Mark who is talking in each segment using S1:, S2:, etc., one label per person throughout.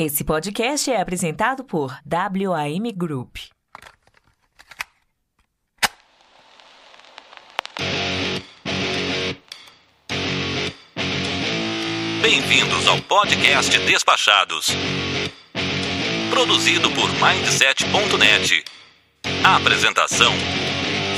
S1: Esse podcast é apresentado por WAM Group.
S2: Bem-vindos ao podcast Despachados. Produzido por Mindset.net. Apresentação: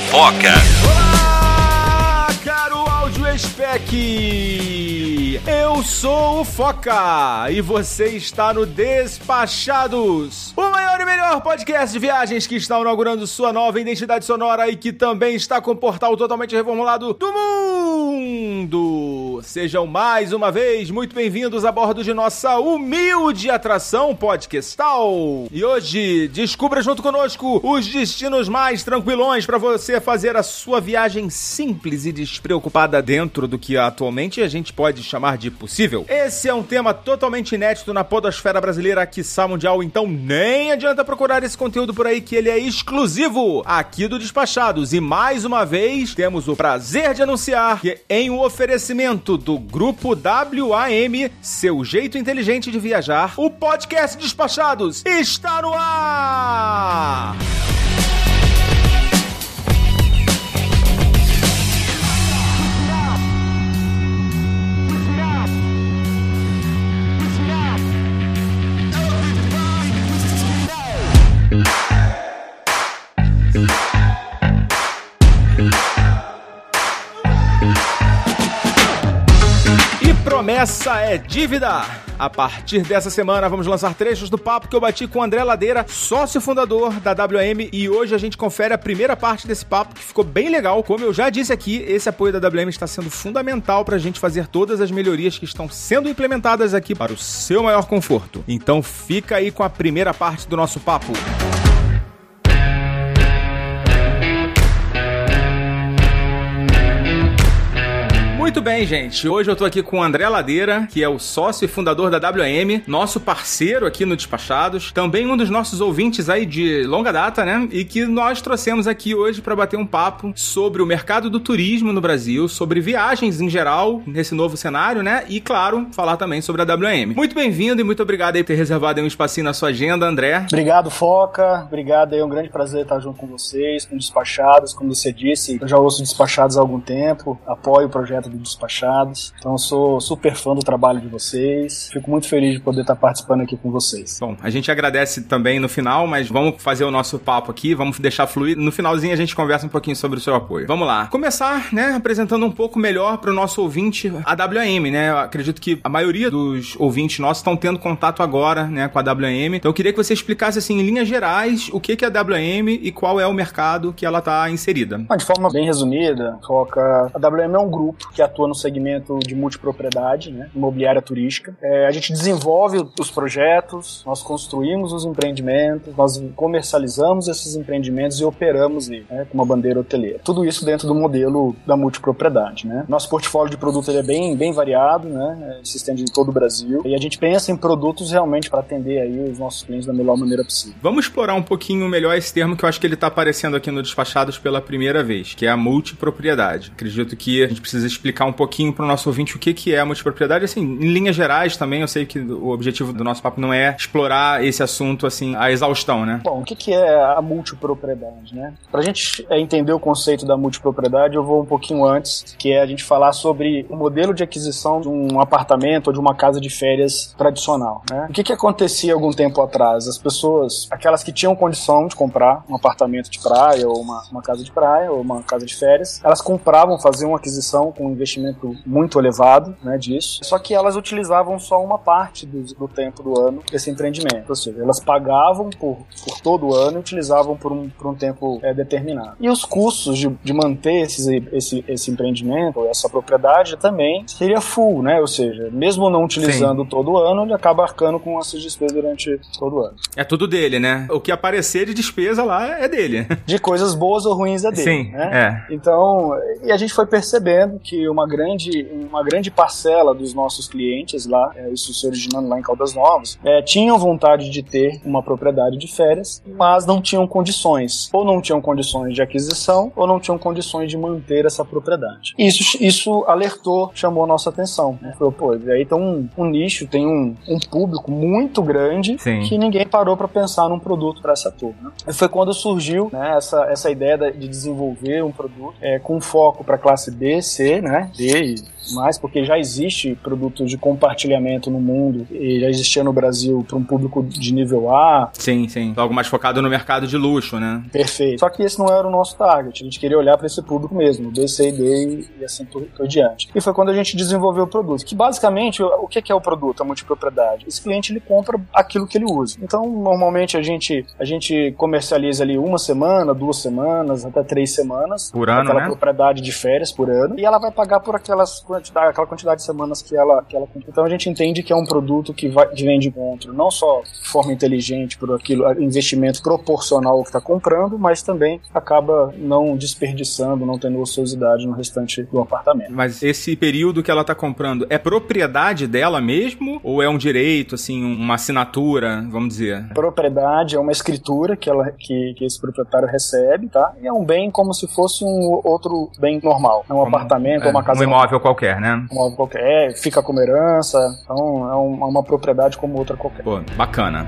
S2: Foca.
S3: Olá, caro áudio spec. Eu sou o Foca e você está no Despachados, o maior e melhor podcast de viagens que está inaugurando sua nova identidade sonora e que também está com o portal totalmente reformulado do mundo. Sejam mais uma vez muito bem-vindos a bordo de nossa humilde atração podcastal. E hoje descubra junto conosco os destinos mais tranquilões para você fazer a sua viagem simples e despreocupada dentro do que atualmente a gente pode chamar de possível. Esse é um tema totalmente inédito na podosfera brasileira, quiçá mundial, então nem adianta procurar esse conteúdo por aí que ele é exclusivo aqui do Despachados. E mais uma vez, temos o prazer de anunciar que em um oferecimento do grupo WAM, seu jeito inteligente de viajar, o podcast Despachados está no ar! E promessa é dívida! A partir dessa semana, vamos lançar trechos do papo que eu bati com o André Ladeira, sócio fundador da WM, e hoje a gente confere a primeira parte desse papo que ficou bem legal. Como eu já disse aqui, esse apoio da WM está sendo fundamental para a gente fazer todas as melhorias que estão sendo implementadas aqui para o seu maior conforto. Então fica aí com a primeira parte do nosso papo. Muito bem, gente. Hoje eu tô aqui com o André Ladeira, que é o sócio e fundador da WM, nosso parceiro aqui no Despachados, também um dos nossos ouvintes aí de longa data, né? E que nós trouxemos aqui hoje para bater um papo sobre o mercado do turismo no Brasil, sobre viagens em geral nesse novo cenário, né? E claro, falar também sobre a WM. Muito bem-vindo e muito obrigado aí por ter reservado um espacinho na sua agenda, André.
S4: Obrigado, Foca. Obrigado, é um grande prazer estar junto com vocês, com Despachados. Como você disse, eu já ouço Despachados há algum tempo, apoio o projeto do Despachados. Então, eu sou super fã do trabalho de vocês. Fico muito feliz de poder estar participando aqui com vocês.
S3: Bom, a gente agradece também no final, mas vamos fazer o nosso papo aqui, vamos deixar fluir. No finalzinho a gente conversa um pouquinho sobre o seu apoio. Vamos lá. Começar, né, apresentando um pouco melhor para o nosso ouvinte a WM, né? Eu acredito que a maioria dos ouvintes nossos estão tendo contato agora, né, com a WM. Então eu queria que você explicasse assim em linhas gerais o que que é a WM e qual é o mercado que ela está inserida.
S4: De forma bem resumida, Foca, a WM é um grupo que atua no segmento de multipropriedade, né, imobiliária turística. É, a gente desenvolve os projetos, nós construímos os empreendimentos, nós comercializamos esses empreendimentos e operamos eles, né, com uma bandeira hoteleira. Tudo isso dentro do modelo da multipropriedade. Né. Nosso portfólio de produto ele é bem, bem variado, né, se estende em todo o Brasil, e a gente pensa em produtos realmente para atender aí os nossos clientes da melhor maneira possível.
S3: Vamos explorar um pouquinho melhor esse termo que eu acho que ele está aparecendo aqui no Despachados pela primeira vez, que é a multipropriedade. Acredito que a gente precisa explicar um pouquinho para o nosso ouvinte o que, que é a multipropriedade, assim, em linhas gerais também, eu sei que o objetivo do nosso papo não é explorar esse assunto, assim, a exaustão, né?
S4: Bom, o que, que é a multipropriedade, né? Para a gente entender o conceito da multipropriedade, eu vou um pouquinho antes, que é a gente falar sobre o modelo de aquisição de um apartamento ou de uma casa de férias tradicional, né? O que, que acontecia algum tempo atrás? As pessoas, aquelas que tinham condição de comprar um apartamento de praia ou uma, uma casa de praia ou uma casa de férias, elas compravam, faziam uma aquisição com investimento muito elevado, né, disso. Só que elas utilizavam só uma parte do, do tempo do ano desse empreendimento, ou seja, elas pagavam por, por todo o ano e utilizavam por um, por um tempo é, determinado. E os custos de, de manter esses, esse, esse empreendimento, essa propriedade, também seria full, né, ou seja, mesmo não utilizando Sim. todo o ano, ele acaba arcando com essas despesas durante todo o ano.
S3: É tudo dele, né? O que aparecer de despesa lá é dele.
S4: De coisas boas ou ruins é dele.
S3: Sim,
S4: né? é. Então, e a gente foi percebendo que uma grande, uma grande parcela dos nossos clientes lá, é, isso se originando lá em Caldas Novas, é, tinham vontade de ter uma propriedade de férias, mas não tinham condições. Ou não tinham condições de aquisição, ou não tinham condições de manter essa propriedade. Isso, isso alertou, chamou a nossa atenção. Né? Falou, pô, aí tem um, um nicho, tem um, um público muito grande
S3: Sim.
S4: que ninguém parou para pensar num produto para essa turma. E foi quando surgiu né, essa, essa ideia de desenvolver um produto é, com foco para classe B, C, né, D e mais, porque já existe produto de compartilhamento no mundo e já existia no Brasil para um público de nível A.
S3: Sim, sim. Algo mais focado no mercado de luxo, né?
S4: Perfeito. Só que esse não era o nosso target. A gente queria olhar para esse público mesmo, B, C e D e assim por, por diante. E foi quando a gente desenvolveu o produto. Que basicamente, o que é o produto, a multipropriedade? Esse cliente ele compra aquilo que ele usa. Então, normalmente a gente, a gente comercializa ali uma semana, duas semanas, até três semanas.
S3: Por ano,
S4: aquela
S3: né?
S4: propriedade de férias por ano. E ela vai pagar por aquelas quantidade, aquela quantidade de semanas que ela, que ela compra. Então a gente entende que é um produto que, vai, que vem de encontro, não só de forma inteligente por aquilo, investimento proporcional ao que está comprando, mas também acaba não desperdiçando, não tendo ociosidade no restante do apartamento.
S3: Mas esse período que ela tá comprando é propriedade dela mesmo? Ou é um direito, assim, uma assinatura, vamos dizer?
S4: Propriedade é uma escritura que, ela, que, que esse proprietário recebe, tá? E é um bem como se fosse um outro bem normal. É um
S3: Como-
S4: apartamento
S3: é,
S4: ou uma casa
S3: Um imóvel qualquer, né?
S4: um imóvel qualquer, é, fica como herança, então é uma, uma propriedade como outra qualquer.
S3: Pô, bacana.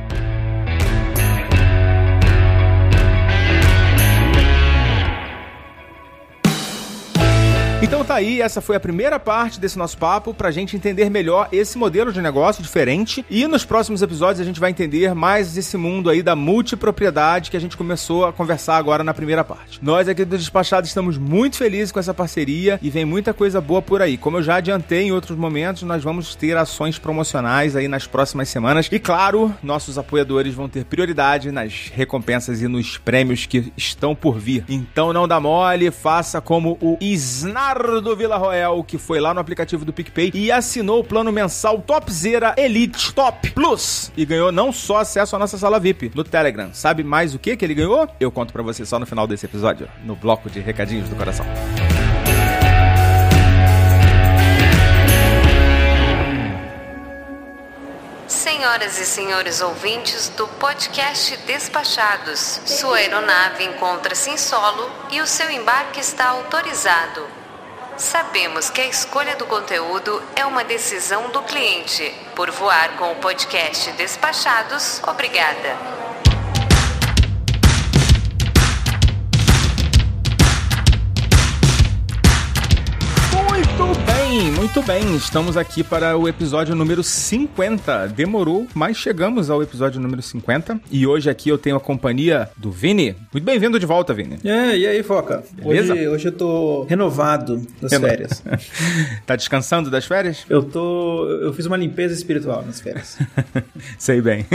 S3: Então tá aí, essa foi a primeira parte desse nosso papo pra gente entender melhor esse modelo de negócio diferente e nos próximos episódios a gente vai entender mais esse mundo aí da multipropriedade que a gente começou a conversar agora na primeira parte. Nós aqui do Despachado estamos muito felizes com essa parceria e vem muita coisa boa por aí. Como eu já adiantei em outros momentos, nós vamos ter ações promocionais aí nas próximas semanas e claro, nossos apoiadores vão ter prioridade nas recompensas e nos prêmios que estão por vir. Então não dá mole, faça como o Isnardo Villarroel, que foi lá no aplicativo do PicPay e assinou o plano mensal Topzera Elite Top Plus e ganhou não só acesso à nossa sala VIP no Telegram. Sabe mais o que que ele ganhou? Eu conto pra você só no final desse episódio, no bloco de recadinhos do coração.
S5: Senhoras e senhores ouvintes do podcast Despachados, sua aeronave encontra-se em solo e o seu embarque está autorizado. Sabemos que a escolha do conteúdo é uma decisão do cliente. Por voar com o podcast Despachados, obrigada.
S3: Muito bem. Estamos aqui para o episódio número 50. Demorou, mas chegamos ao episódio número 50. E hoje aqui eu tenho a companhia do Vini. Muito bem-vindo de volta, Vini.
S6: É, e aí, Foca?
S3: Beleza?
S6: Hoje, hoje eu tô renovado das
S3: Reno-
S6: férias.
S3: tá descansando das férias?
S6: Eu tô. Eu fiz uma limpeza espiritual nas férias.
S3: Sei bem.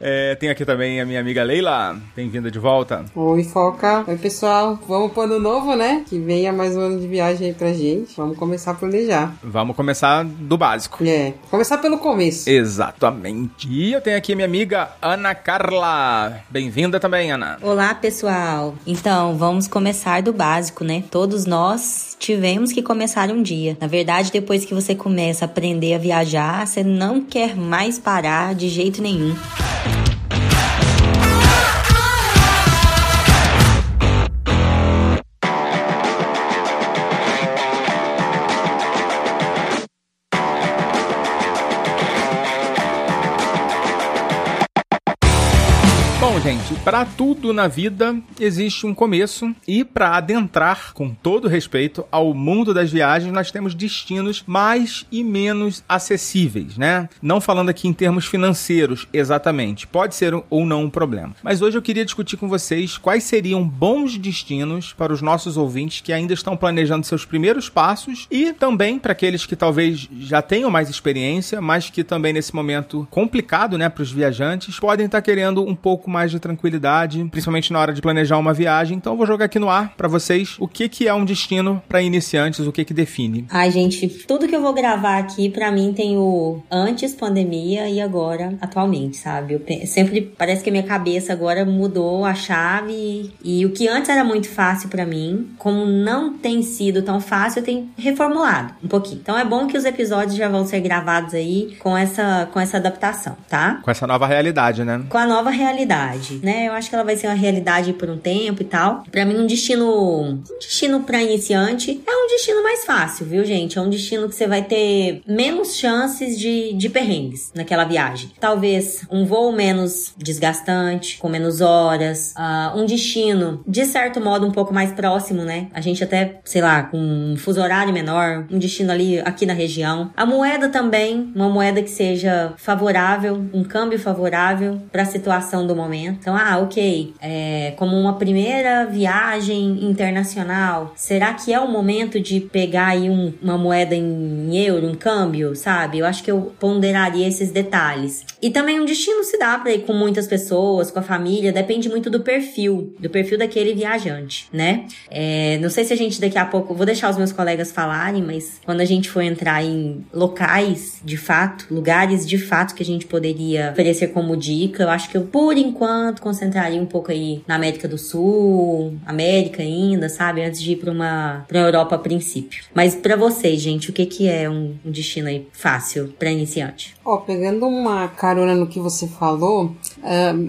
S3: É, tenho aqui também a minha amiga Leila. Bem-vinda de volta.
S7: Oi, Foca. Oi, pessoal. Vamos pro ano novo, né? Que venha mais um ano de viagem aí pra gente. Vamos começar a planejar.
S3: Vamos começar do básico.
S7: É, começar pelo começo.
S3: Exatamente. E eu tenho aqui minha amiga Ana Carla. Bem-vinda também, Ana.
S8: Olá, pessoal. Então, vamos começar do básico, né? Todos nós tivemos que começar um dia. Na verdade, depois que você começa a aprender a viajar, você não quer mais parar de jeito nenhum.
S3: Gente, para tudo na vida existe um começo e para adentrar com todo respeito ao mundo das viagens, nós temos destinos mais e menos acessíveis, né? Não falando aqui em termos financeiros exatamente, pode ser ou não um problema. Mas hoje eu queria discutir com vocês quais seriam bons destinos para os nossos ouvintes que ainda estão planejando seus primeiros passos e também para aqueles que talvez já tenham mais experiência, mas que também nesse momento complicado, né, para os viajantes, podem estar querendo um pouco mais mais de tranquilidade, principalmente na hora de planejar uma viagem. Então eu vou jogar aqui no ar pra vocês o que que é um destino pra iniciantes, o que que define.
S8: Ai, gente, tudo que eu vou gravar aqui, pra mim, tem o antes pandemia e agora, atualmente, sabe? Eu sempre parece que a minha cabeça agora mudou a chave e o que antes era muito fácil pra mim, como não tem sido tão fácil, eu tenho reformulado um pouquinho. Então é bom que os episódios já vão ser gravados aí com essa, com essa adaptação, tá?
S3: Com essa nova realidade, né?
S8: com a nova realidade, né? Eu acho que ela vai ser uma realidade por um tempo e tal. Pra mim, um destino, um destino para iniciante é um destino mais fácil, viu, gente? É um destino que você vai ter menos chances de, de perrengues naquela viagem. Talvez um voo menos desgastante, com menos horas, ah, um destino de certo modo um pouco mais próximo, né? A gente até, sei lá, com um fuso horário menor, um destino ali aqui na região. A moeda também, uma moeda que seja favorável, um câmbio favorável para a situação do momento. Então, ah, ok, é, como uma primeira viagem internacional, será que é o momento de pegar aí um- uma moeda em euro, um câmbio, sabe? Eu acho que eu ponderaria esses detalhes. E também um destino se dá para ir com muitas pessoas, com a família, depende muito do perfil, do perfil daquele viajante, né? É, não sei se a gente daqui a pouco, vou deixar os meus colegas falarem, mas quando a gente for entrar em locais de fato, lugares de fato que a gente poderia oferecer como dica, eu acho que eu, por enquanto, concentraria um pouco aí na América do Sul, América ainda, sabe? Antes de ir pra uma, pra Europa a princípio. Mas pra vocês, gente, o que que é um, um destino aí fácil pra iniciante?
S7: Ó, pegando uma carona no que você falou,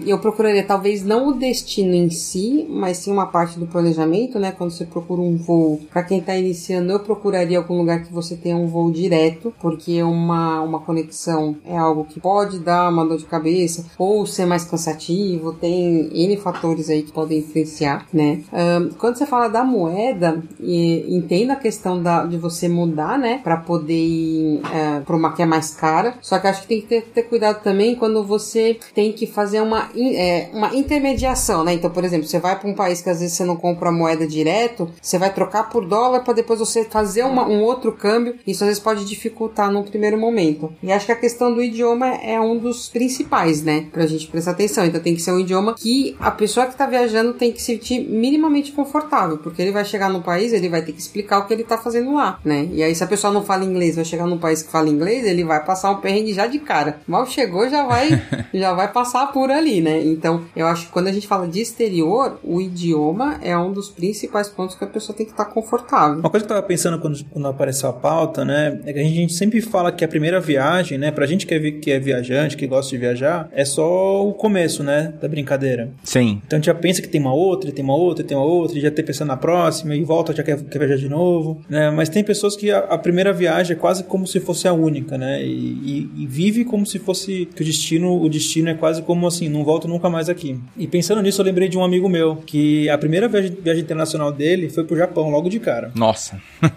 S7: eu procuraria talvez não o destino em si, mas sim uma parte do planejamento, né? Quando você procura um voo, para quem tá iniciando, eu procuraria algum lugar que você tenha um voo direto, porque uma, uma conexão é algo que pode dar uma dor de cabeça ou ser mais cansativo, tem N fatores aí que podem influenciar, né? Ahn, quando você fala da moeda, e, entendo a questão da, de você mudar, né? Para poder ir é, para uma que é mais cara, só que acho que tem que ter, ter cuidado também quando você tem que fazer uma, in- é, uma intermediação, né? Então, por exemplo, você vai para um país que às vezes você não compra a moeda direto, você vai trocar por dólar para depois você fazer uma- um outro câmbio. Isso às vezes pode dificultar num primeiro momento. E acho que a questão do idioma é um dos principais, né? Pra gente prestar atenção. Então tem que ser um idioma que a pessoa que tá viajando tem que se sentir minimamente confortável, porque ele vai chegar no país, ele vai ter que explicar o que ele tá fazendo lá, né? E aí se a pessoa não fala inglês, vai chegar num país que fala inglês, ele vai passar um perrengue já de cara. Mal chegou, já vai já vai passar por ali, né? Então, eu acho que quando a gente fala de exterior, o idioma é um dos principais pontos que a pessoa tem que estar confortável.
S6: Uma coisa que eu tava pensando quando, quando apareceu a pauta, né? É que a gente sempre fala que a primeira viagem, né? Pra gente que é, vi- que é viajante, que gosta de viajar, é só o começo, né? Da brincadeira.
S3: Sim.
S6: Então a gente já pensa que tem uma outra, tem uma outra, tem uma outra, e já tem pensando na próxima, e volta, já quer, quer viajar de novo, né? Mas tem pessoas que a, a primeira viagem é quase como se fosse a única, né? E, e- e vive como se fosse que o destino, o destino é quase como assim, não volto nunca mais aqui. E pensando nisso, eu lembrei de um amigo meu, que a primeira viagem, viagem internacional dele foi pro Japão, logo de cara.
S3: Nossa.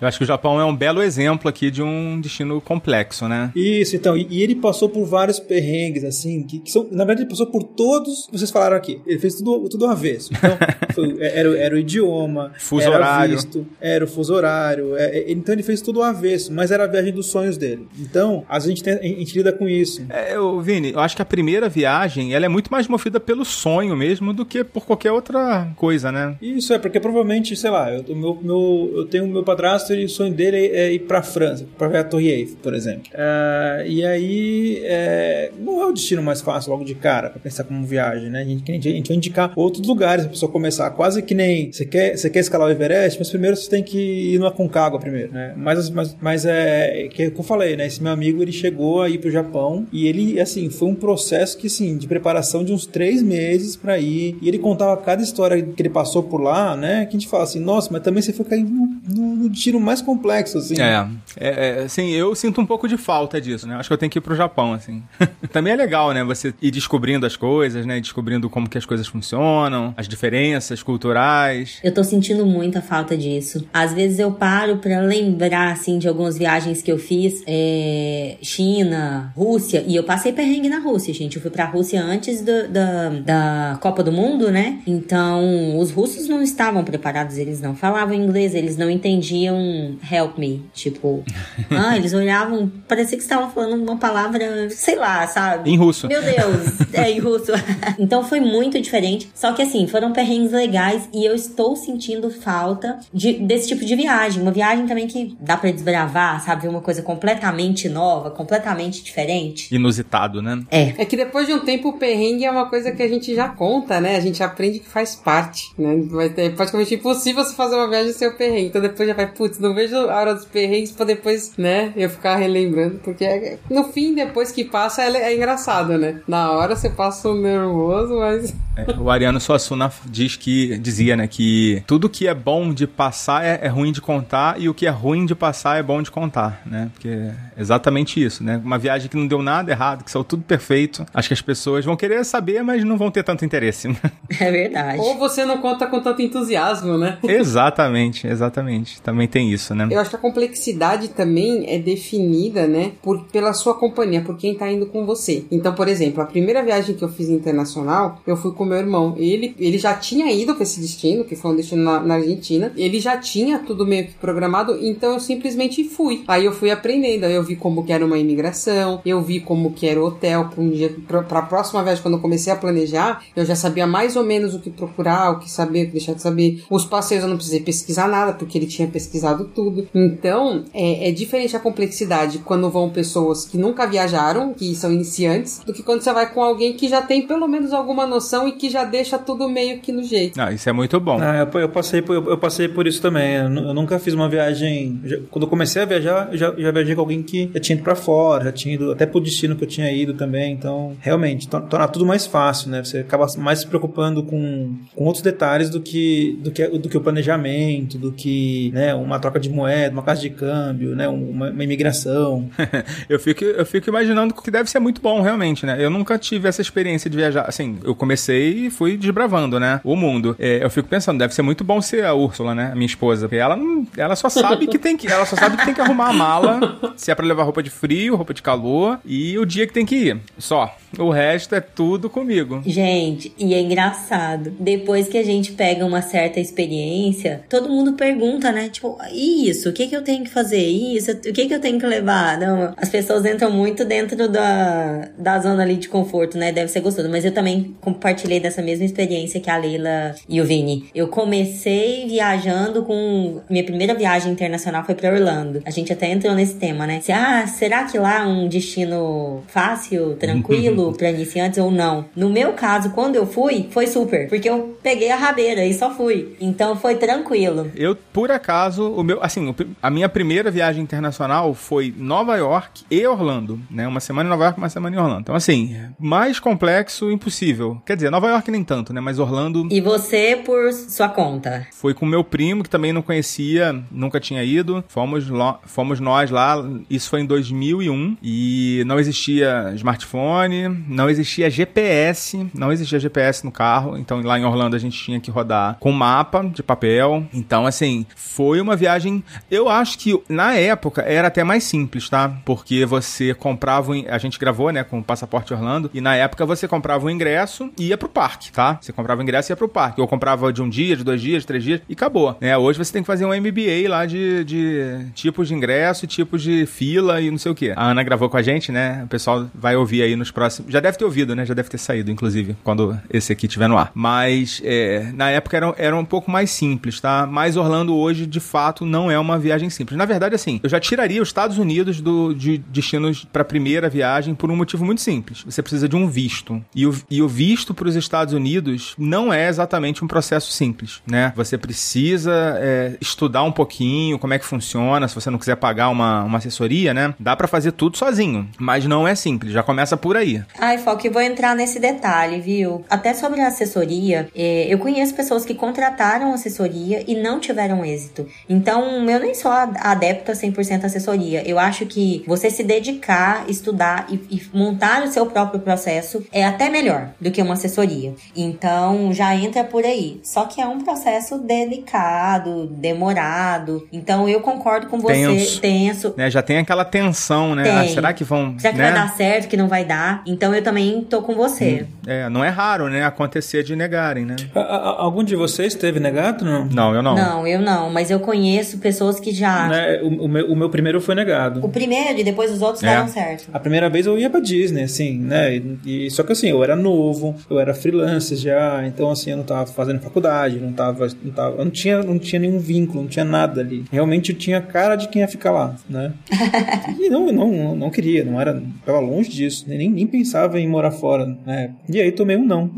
S3: Eu acho que o Japão é um belo exemplo aqui de um destino complexo, né?
S6: Isso, então, e, e ele passou por vários perrengues, assim, que, que são, na verdade, ele passou por todos vocês falaram aqui. Ele fez tudo, tudo avesso. Então, foi- era, era o idioma,
S3: Fuso
S6: era
S3: horário.
S6: visto, era o fuso horário. é- é- então ele fez tudo avesso, mas era a viagem dos sonhos dele. Então, a gente, tem- a gente lida com isso.
S3: É, eu, Vini, eu acho que a primeira viagem ela é muito mais movida pelo sonho mesmo do que por qualquer outra coisa, né?
S6: Isso é porque provavelmente, sei lá, eu, meu, meu, eu tenho o meu padrasto e o sonho dele é, é ir pra França, pra ver a Torre Eiffel, por exemplo. Ah, e aí, é, não é o destino mais fácil logo de cara pra pensar como viagem, né? A gente, a gente, a gente vai indicar outros lugares pra pessoa começar, quase que nem você quer, você quer escalar o Everest, mas primeiro você tem que ir no Aconcagua primeiro, né? Mas, mas, mas é, que é o que eu falei, né? Esse meu amigo, ele chegou aí pro Japão e ele, assim, foi um processo que, assim, de preparação de uns três meses pra ir. E ele contava cada história que ele passou por lá, né? Que a gente fala assim, nossa, mas também você foi cair no, no, no destino mais complexo, assim.
S3: É, é, é, assim, eu sinto um pouco de falta disso, né? Acho que eu tenho que ir pro Japão, assim. Também é legal, né? Você ir descobrindo as coisas, né? Descobrindo como que as coisas funcionam, as diferenças culturais.
S8: Eu tô sentindo muita falta disso. Às vezes eu paro pra lembrar, assim, de algumas viagens que eu fiz. É, China, Rússia. E eu passei perrengue na Rússia, gente. Eu fui pra Rússia antes do- da, da Copa do Mundo, né? Então, os russos não estavam preparados. Eles não falavam inglês. Eles não entendiam help me. Tipo, ah, eles olhavam... Parecia que estavam falando uma palavra, sei lá, sabe?
S3: Em russo.
S8: Meu Deus. É, em russo. Então foi muito diferente. Só que assim, foram perrengues legais e eu estou sentindo falta de, desse tipo de viagem. Uma viagem também que dá para desbravar, sabe? Uma coisa completamente nova, completamente diferente.
S3: Inusitado, né?
S8: É.
S7: É que depois de um tempo o perrengue é uma coisa que a gente já conta, né? A gente aprende que faz parte, né? Vai ter praticamente impossível você fazer uma viagem sem o perrengue. Então depois já vai, putz, não vejo a hora dos perrengues pra depois, né? Eu ficar relembrando. Porque é- no fim, depois que passa, é, é engraçado, né? Na hora você passa um nervoso, mas.
S3: É, o Ariano Suassuna diz que dizia, né, que tudo que é bom de passar é, é ruim de contar e o que é ruim de passar é bom de contar, né? Porque é exatamente isso, né? Uma viagem que não deu nada errado, que saiu tudo perfeito. Acho que as pessoas vão querer saber, mas não vão ter tanto interesse.
S8: É verdade.
S7: Ou você não conta com tanto entusiasmo, né?
S3: exatamente, exatamente. Também tem isso, né?
S7: Eu acho que a complexidade também é definida, né, por, pela sua companhia, por quem tá indo com você. Então, por exemplo, a primeira viagem que eu fiz internacional, eu fui com meu irmão. Ele, ele já tinha ido pra esse destino, que foi um destino na, na Argentina. Ele já tinha tudo meio que programado, então eu simplesmente fui. Aí eu fui aprendendo, aí eu vi como que era uma imigração, eu vi como que era o hotel pra um dia, pra, pra próxima viagem, quando eu comecei a planejar, eu já sabia mais ou menos o que procurar, o que saber, o que deixar de saber. Os passeios eu não precisei pesquisar nada, porque ele tinha pesquisado tudo. Então, é, é diferente a complexidade quando vão pessoas que nunca viajaram, que são iniciantes, do que quando você vai com alguém que já tem pelo menos alguma noção e que já deixa tudo meio que no jeito.
S3: Não, isso é muito bom.
S6: Ah, eu, eu passei por, eu, eu passei por isso também. Eu, eu nunca fiz uma viagem. já- quando eu comecei a viajar, eu já, já viajei com alguém que já tinha ido pra fora, já tinha ido até pro destino que eu tinha ido também. Então, realmente, to- torna tudo mais fácil, né? Você acaba mais se preocupando com, com outros detalhes do que, do, que, do que o planejamento, do que né, uma troca de moeda, uma casa de câmbio, né? Uma, uma imigração.
S3: eu, fico, eu fico imaginando que deve ser muito bom, realmente, né? Eu nunca tive essa experiência de viajar. Assim, eu comecei e fui desbravando, né? O mundo. É, eu fico pensando, deve ser muito bom ser a Úrsula, né? A minha esposa. Porque ela, não, ela só sabe que tem que. Ela só sabe que tem que arrumar a mala, se é pra levar roupa de frio, roupa de calor e o dia que tem que ir. Só. O resto é tudo comigo.
S8: Gente, e é engraçado. Depois que a gente pega uma certa experiência, todo mundo pergunta, né? Tipo, "E isso, o que que eu tenho que fazer? Isso, o que que eu tenho que levar? Não, as pessoas entram muito dentro da, da zona ali de conforto, né? Deve ser gostoso. Mas eu também compartilhei dessa mesma experiência que a Leila e o Vini. Eu comecei viajando com. Minha primeira viagem internacional foi pra Orlando. A gente até entrou nesse tema, né? Se, ah, será que lá é um destino fácil, tranquilo pra iniciantes ou não? No meu caso, quando eu fui, foi super. Porque eu peguei a rabeira e só fui. Então foi tranquilo.
S3: Eu, por acaso, o meu, assim, a minha primeira viagem internacional foi Nova York e Orlando, né? Uma semana em Nova York, uma semana em Orlando. Então, assim, mais complexo impossível. Quer dizer, Nova York nem tanto, né? Mas Orlando
S8: E você por sua conta.
S3: foi com meu primo, que também não conhecia, nunca tinha ido. Fomos, lo- fomos nós lá, isso foi em 2001, e não existia smartphone, não existia GPS, não existia GPS no carro, então lá em Orlando a gente tinha que rodar com mapa de papel. Então, assim, foi uma viagem. Eu acho que na época era até mais simples, tá? Porque você comprava. A gente gravou, né, com o Passaporte Orlando, e na época você comprava o ingresso e ia pro parque, tá? Você comprava o ingresso e ia pro parque. Eu comprava de um dia, de dois dias, de três dias e acabou. Né? Hoje você tem que fazer um MBA lá de, de tipos de ingresso, tipos de fila e não sei o que. A Ana gravou com a gente, né? O pessoal vai ouvir aí nos próximos. Já deve ter ouvido, né? Já deve ter saído, inclusive, quando esse aqui estiver no ar. Mas é, na época era, era um pouco mais simples, tá? Mas Orlando hoje, de fato, não é uma viagem simples. Na verdade, assim, eu já tiraria os Estados Unidos do, de destinos para primeira viagem por um motivo muito simples. Você precisa de um visto. E o, e o visto para os Estados Unidos não é exatamente um processo simples, né? Você precisa é, estudar um pouquinho como é que funciona, se você não quiser pagar uma, uma assessoria, né? Dá para fazer tudo sozinho, mas não é simples, já começa por aí.
S8: Ai, Foque, vou entrar nesse detalhe, viu? Até sobre a assessoria, é, eu conheço pessoas que contrataram assessoria e não tiveram êxito. Então, eu nem sou a- adepta 100% à assessoria. Eu acho que você se dedicar, estudar e, e montar o seu próprio processo é até melhor do que uma assessoria. Então, já entra por aí. Só que é um processo delicado, demorado. Então, eu concordo com você.
S3: Tenso.
S8: tenso
S3: Né? Já tem aquela tensão, né? Ah, será que vão.
S8: Será que
S3: né?
S8: vai dar certo, que não vai dar? Então eu também tô com você.
S3: É, não é raro, né, acontecer de negarem, né?
S6: A- a- algum de vocês teve negado, não?
S3: Não, eu não.
S8: Não, eu não, mas eu conheço pessoas que já.
S6: Né, o, o meu, o meu primeiro foi negado.
S8: O primeiro e depois os outros
S3: É.
S8: deram certo.
S6: A primeira vez eu ia pra Disney, assim, né? E, e- só que assim, eu era novo, eu era freelancer já, então assim, eu não tava fazendo faculdade, não tava, não tava, eu não tinha, não tinha nenhum vínculo, não tinha nada ali. Realmente eu tinha cara de quem ia ficar lá, né? e não, não, não queria, não era, tava longe disso, nem, nem pensava em morar fora, né? E aí tomei um não.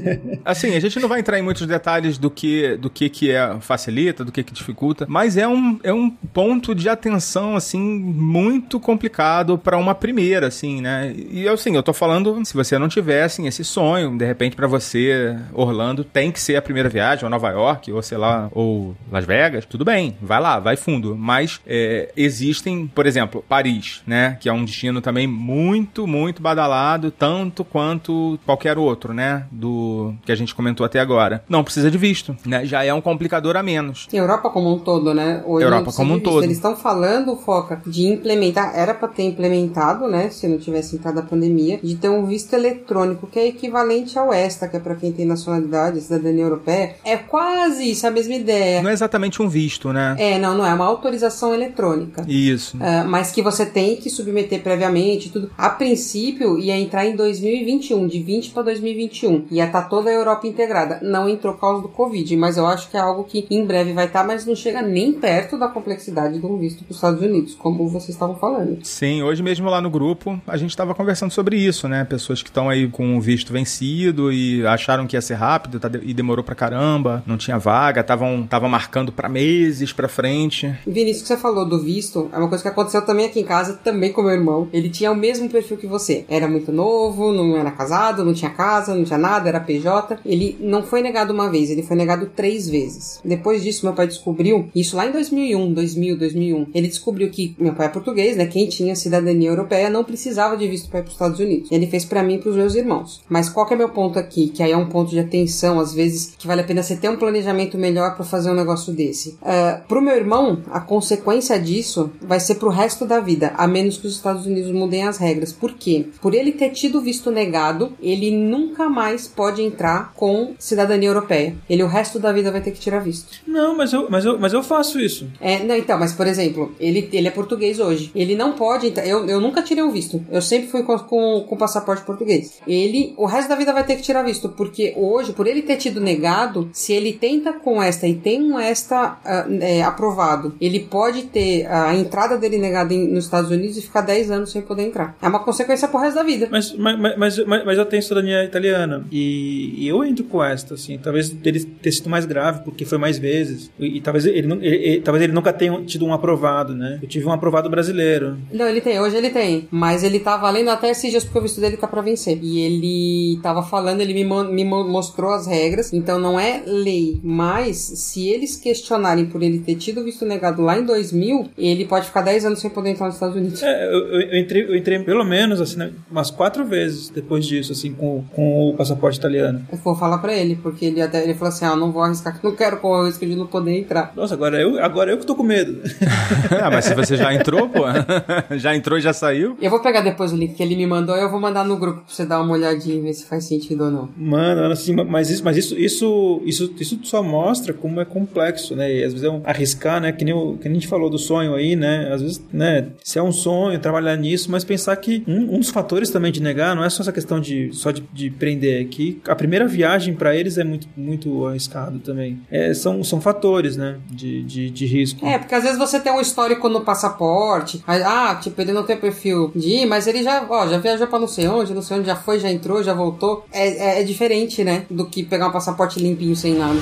S3: Assim, a gente não vai entrar em muitos detalhes do que do que, que é facilita, do que, que dificulta, mas é um, é um ponto de atenção, assim, muito complicado para uma primeira, assim, né? E assim, eu tô falando, se você não tivesse esse sonho, de repente para você, Orlando, tem que ser a primeira viagem, ou Nova York, ou sei lá, ou Las Vegas, tudo bem, vai lá, vai fundo. Mas é, existem, por exemplo, Paris, né? Que é um destino também muito, muito badalado, tanto quanto qualquer outro, né? Do que a gente comentou até agora. Não precisa de visto, né? Já é um complicador a menos.
S7: Europa como um todo, né? Hoje
S3: Europa como um todo.
S7: Eles estão falando, Foca, de implementar, era pra ter implementado, né? Se não tivesse entrado a pandemia, de ter um visto eletrônico, que é equivalente ao ESTA, que é pra quem tem nacionalidade, cidadania europeia. É quase isso, a mesma ideia.
S3: Não é exatamente um visto, né?
S7: É, não, não é uma autorização eletrônica.
S3: Isso.
S7: Ah, mas que você tem que submeter previamente e tudo. A princípio, ia entrar em 2021, de 20 para 2021. Ia estar toda a Europa integrada. Não entrou por causa do Covid, mas eu acho que é algo que em breve vai estar, mas não chega nem perto da complexidade de um visto para os Estados Unidos, como vocês estavam falando.
S3: Sim, hoje mesmo lá no grupo a gente estava conversando sobre isso, né? Pessoas que estão aí com o visto vencido e acharam que ia ser rápido tá e demorou pra caramba, não tinha vaga, estavam tava marcando pra meses pra frente.
S7: Vinícius, que você falou do visto, é uma coisa que aconteceu também aqui em casa, também com meu irmão. Ele tinha o mesmo perfil que você. Era muito novo, não era casado, não tinha casa, não tinha nada, era PJ. Ele não foi negado uma vez, ele foi negado três vezes. Depois disso, meu pai descobriu, isso lá em 2001, 2000, 2001. Ele descobriu que meu pai é português, né? Quem tinha cidadania europeia não precisava de visto para ir para os Estados Unidos. Ele fez para mim e para os meus irmãos. Mas qual que é meu ponto aqui? Que aí é um ponto de atenção, às vezes, que vale a pena você ter um planejamento melhor para fazer um negócio desse. Uh, pro meu irmão, a consequência disso vai ser pro resto da vida, a menos que os Estados Unidos mudem as regras. Por quê? Por ele ter tido visto negado, ele nunca mais pode entrar com cidadania europeia. Ele o resto da vida vai ter que tirar visto.
S6: Não, mas eu, mas eu, mas eu faço isso.
S7: É, não, então, mas por exemplo, ele, ele é português hoje. Ele não pode. entrar- Eu, eu nunca tirei um visto. Eu sempre fui com, com, com passaporte português. Ele, o resto da vida vai ter que tirar visto. Porque hoje, por ele ter tido negado, se ele tenta com esta e tem um esta ah, é, aprovado, ele pode ter a entrada dele negada em- nos Estados Unidos e ficar 10 anos sem poder entrar. É uma consequência pro resto da vida.
S6: Mas, mas, mas, mas, mas eu tenho cidadania italiana. E, e eu entro com esta, assim. Talvez dele ter sido mais grave, porque foi mais vezes. E, e talvez, ele, ele, ele- talvez ele nunca tenha tido um aprovado, né? Eu tive um aprovado brasileiro.
S7: Não, ele tem, hoje ele tem. Mas ele tá valendo até esses dias porque o visto dele tá pra vencer. E ele tava falando, ele me, me mo- mostrou as regras. Então não é lei. Mas se eles questionarem por ele ter tido o visto negado lá em 2000, ele pode ficar 10 anos sem poder entrar nos Estados Unidos.
S6: É, eu, eu- eu entrei, eu entrei pelo menos, assim, né, umas quatro vezes depois disso, assim, com, com o passaporte italiano.
S7: Eu vou falar pra ele, porque ele até ele falou assim: ah, não vou arriscar, que eu não quero correr o risco de não poder entrar.
S6: Nossa, agora eu, agora eu que tô com medo.
S3: ah, mas se você já entrou, pô, já entrou e já saiu.
S7: Eu vou pegar depois o link que ele me mandou e eu vou mandar no grupo pra você dar uma olhadinha e ver se faz sentido ou não.
S6: Mano, assim, mas isso, mas isso, isso, isso, isso só mostra como é complexo, né? E às vezes é um arriscar, né? Que nem, o, que nem a gente falou do sonho aí, né? Às vezes, né? Se é um sonho, trabalhar nisso, mas pensar que um, um dos fatores também de negar não é só essa questão de só de, de prender, é que a primeira viagem pra eles é muito, muito arriscado também. É, são, são fatores, né? De, de, de risco.
S7: É, porque às vezes você tem um histórico no passaporte. aí, Ah, tipo, ele não tem perfil de ir, mas ele já, ó, já viajou pra não sei onde, não sei onde, já foi, já entrou, já voltou. É, é, é diferente, né? Do que pegar um passaporte limpinho sem nada.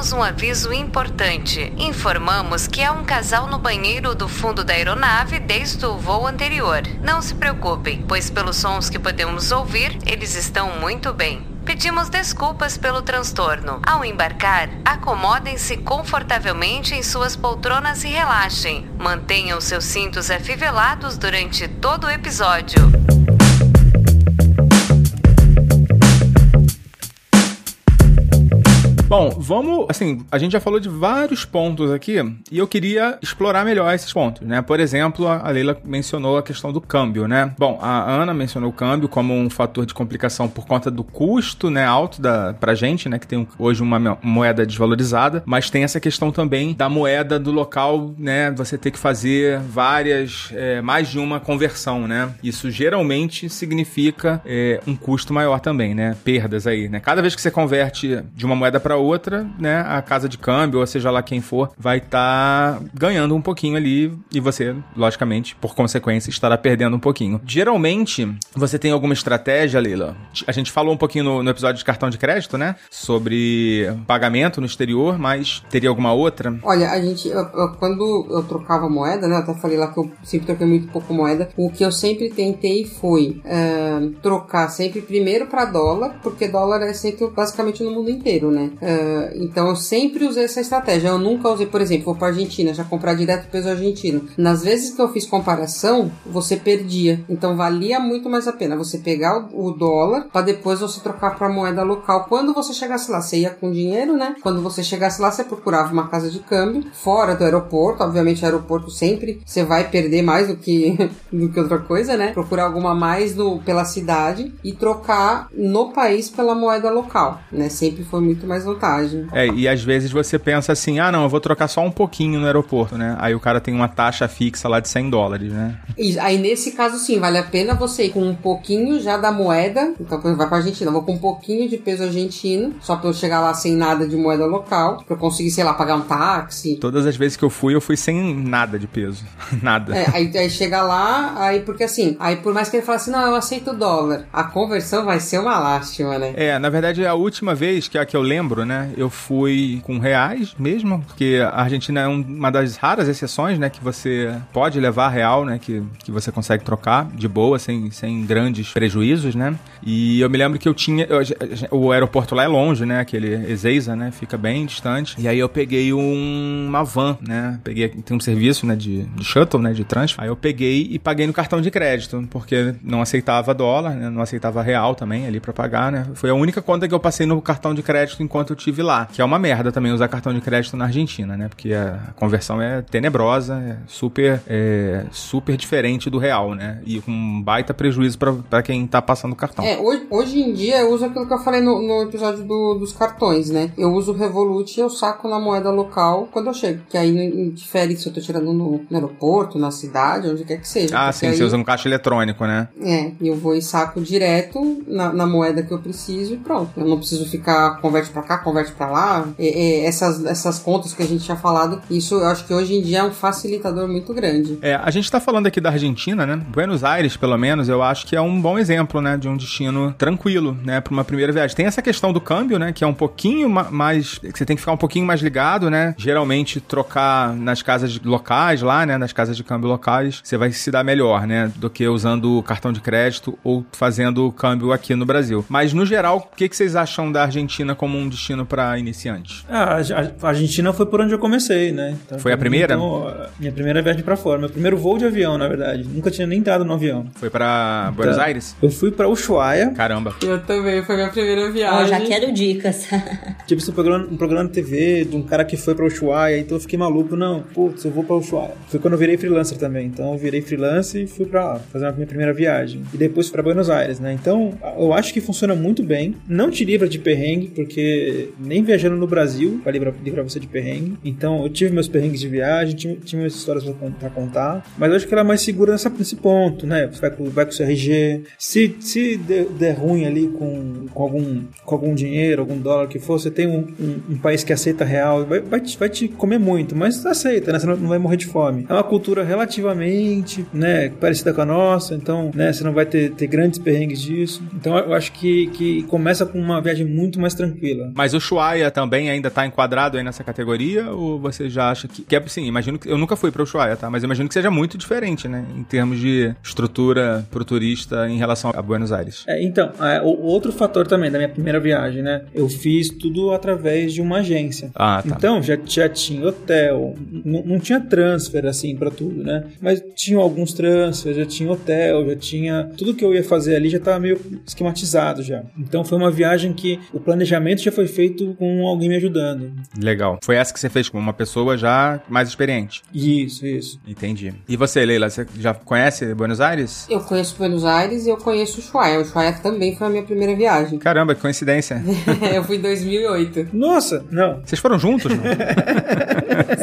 S5: Temos um aviso importante. Informamos que há um casal no banheiro do fundo da aeronave desde o voo anterior. Não se preocupem, pois pelos sons que podemos ouvir, eles estão muito bem. Pedimos desculpas pelo transtorno. Ao embarcar, acomodem-se confortavelmente em suas poltronas e relaxem. Mantenham seus cintos afivelados durante todo o episódio.
S3: Bom, vamos. Assim, a gente já falou de vários pontos aqui e eu queria explorar melhor esses pontos, né? Por exemplo, a Leila mencionou a questão do câmbio, né? Bom, a Ana mencionou o câmbio como um fator de complicação por conta do custo, né, alto da, pra gente, né, que tem hoje uma moeda desvalorizada, mas tem essa questão também da moeda do local, né, você ter que fazer várias, é, mais de uma conversão, né? Isso geralmente significa é, um custo maior também, né? Perdas aí, né? Cada vez que você converte de uma moeda para outra, né, a casa de câmbio, ou seja lá quem for, vai estar tá ganhando um pouquinho ali e você, logicamente, por consequência, estará perdendo um pouquinho. Geralmente, você tem alguma estratégia, Leila? A gente falou um pouquinho no, no episódio de cartão de crédito, né? Sobre pagamento no exterior, mas teria alguma outra?
S7: Olha, a gente, eu, eu, quando eu trocava moeda, né? Eu até falei lá que eu sempre troquei muito pouco moeda. O que eu sempre tentei foi uh, trocar sempre primeiro para dólar, porque dólar é sempre basicamente no mundo inteiro, né? Então eu sempre usei essa estratégia. Eu nunca usei, por exemplo, vou para Argentina, já comprar direto peso argentino. Nas vezes que eu fiz comparação, você perdia. Então valia muito mais a pena você pegar o, o dólar para depois você trocar para moeda local. Quando você chegasse lá, você ia com dinheiro, né? Quando você chegasse lá, você procurava uma casa de câmbio fora do aeroporto. Obviamente, aeroporto sempre você vai perder mais do que, do que outra coisa, né? Procurar alguma mais no, pela cidade e trocar no país pela moeda local, né? Sempre foi muito mais vantagem.
S3: É, e às vezes você pensa assim, ah, não, eu vou trocar só um pouquinho no aeroporto, né? Aí o cara tem uma taxa fixa lá de 100 dólares, né?
S7: E aí nesse caso sim, vale a pena você ir com um pouquinho já da moeda, então vai pra Argentina, vou com um pouquinho de peso argentino, só pra eu chegar lá sem nada de moeda local, pra eu conseguir, sei lá, pagar um táxi.
S3: Todas as vezes que eu fui, eu fui sem nada de peso. nada.
S7: É, aí, aí chega lá, aí porque assim, aí por mais que ele fale assim, não, eu aceito dólar, a conversão vai ser uma lástima, né?
S3: É, na verdade, a última vez que é a que eu lembro, né, eu fui com reais mesmo, porque a Argentina é uma das raras exceções, né, que você pode levar real, né, que, que você consegue trocar de boa, sem, sem grandes prejuízos, né? E eu me lembro que eu tinha. Eu, o aeroporto lá é longe, né? Aquele Ezeiza, né? Fica bem distante. E aí eu peguei um, uma van, né? Peguei. Tem um serviço, né? De, de shuttle, né? De transfer. Aí eu peguei e paguei no cartão de crédito, porque não aceitava dólar, né? Não aceitava real também ali para pagar, né? Foi a única conta que eu passei no cartão de crédito enquanto eu tive lá. Que é uma merda também usar cartão de crédito na Argentina, né? Porque a conversão é tenebrosa, é super, é, super diferente do real, né? E com um baita prejuízo para quem tá passando o cartão.
S7: É, hoje, hoje em dia eu uso aquilo que eu falei no, no episódio do, dos cartões, né? Eu uso o Revolut e eu saco na moeda local quando eu chego. Que aí não difere se eu tô tirando no, no aeroporto, na cidade, onde quer que seja.
S3: Ah, sim,
S7: aí,
S3: você usa um caixa eletrônico, né?
S7: É, eu vou e saco direto na, na, moeda que eu preciso e pronto. Eu não preciso ficar converte para cá, converte para lá. É, é, essas, essas contas que a gente tinha falado, isso eu acho que hoje em dia é um facilitador muito grande.
S3: É, a gente tá falando aqui da Argentina, né? Buenos Aires, pelo menos, eu acho que é um bom exemplo, né, de um destino tranquilo, né, para uma primeira viagem. Tem essa questão do câmbio, né, que é um pouquinho mais, que você tem que ficar um pouquinho mais ligado, né? Geralmente trocar nas casas locais lá, né, nas casas de câmbio locais, você vai se dar melhor, né, do que usando o cartão de crédito ou fazendo o câmbio aqui no Brasil. Mas no geral, o que, que vocês acham da Argentina como um destino para iniciantes?
S6: Ah, a Argentina foi por onde eu comecei, né?
S3: Então, foi a primeira?
S6: Então, minha primeira viagem para fora, meu primeiro voo de avião, na verdade. Nunca tinha nem entrado no avião.
S3: Foi para Buenos
S6: Então,
S3: Aires?
S6: Eu fui pra Ushuaia.
S3: Caramba.
S7: Eu também, foi minha primeira
S8: Eu
S7: viagem.
S8: já quero dicas.
S6: Tive esse programa, um programa de TV de um cara que foi pra Ushuaia, então eu fiquei maluco. Não, putz, eu vou pra Ushuaia. Foi quando eu virei freelancer também. Então eu virei freelancer e fui pra lá, fazer a minha primeira viagem. E depois fui pra Buenos Aires, né? Então eu acho que funciona muito bem. Não te livra de perrengue, porque nem viajando no Brasil vai livrar, livrar você de perrengue. Então eu tive meus perrengues de viagem, tive, tive minhas histórias pra, pra contar. Mas eu acho que ela é mais segura nessa, nesse ponto, né? Você vai com, vai com o seu RG. Se, se der, der ruim ali com, com, algum, com algum dinheiro, algum dólar que for, você tem um, um, um país que aceita real, vai, vai, te, vai te comer muito, mas aceita, né? Você não, não vai morrer de fome. É uma cultura relativamente, né, parecida com a nossa, então, né, você não vai ter, ter grandes perrengues disso. Então eu acho que, que começa com uma viagem muito mais tranquila.
S3: Mas o Ushuaia também ainda tá enquadrado aí nessa categoria? Ou você já acha que... que é, sim, imagino que... Eu nunca fui pra Ushuaia, tá? Mas imagino que seja muito diferente, né? Em termos de estrutura pro turista em relação a Buenos Aires.
S6: É, então, é, o outro fator também da minha primeira viagem, né? Eu fiz tudo através de uma agência.
S3: Ah, tá.
S6: Então, já, já tinha hotel, não tinha transfer assim pra tudo, né? Mas tinha alguns transfers, já tinha hotel, já tinha. Tudo que eu ia fazer ali já tava meio esquematizado já. Então, foi uma viagem que o planejamento já foi feito feito com alguém me ajudando.
S3: Legal. Foi essa que você fez com uma pessoa já mais experiente.
S6: Isso, isso.
S3: Entendi. E você, Leila, você já conhece Buenos Aires?
S7: Eu conheço Buenos Aires e eu conheço Ushuaia. Ushuaia também foi a minha primeira viagem.
S3: Caramba, que coincidência.
S7: eu fui em 2008.
S6: Nossa, não.
S3: Vocês foram juntos? não?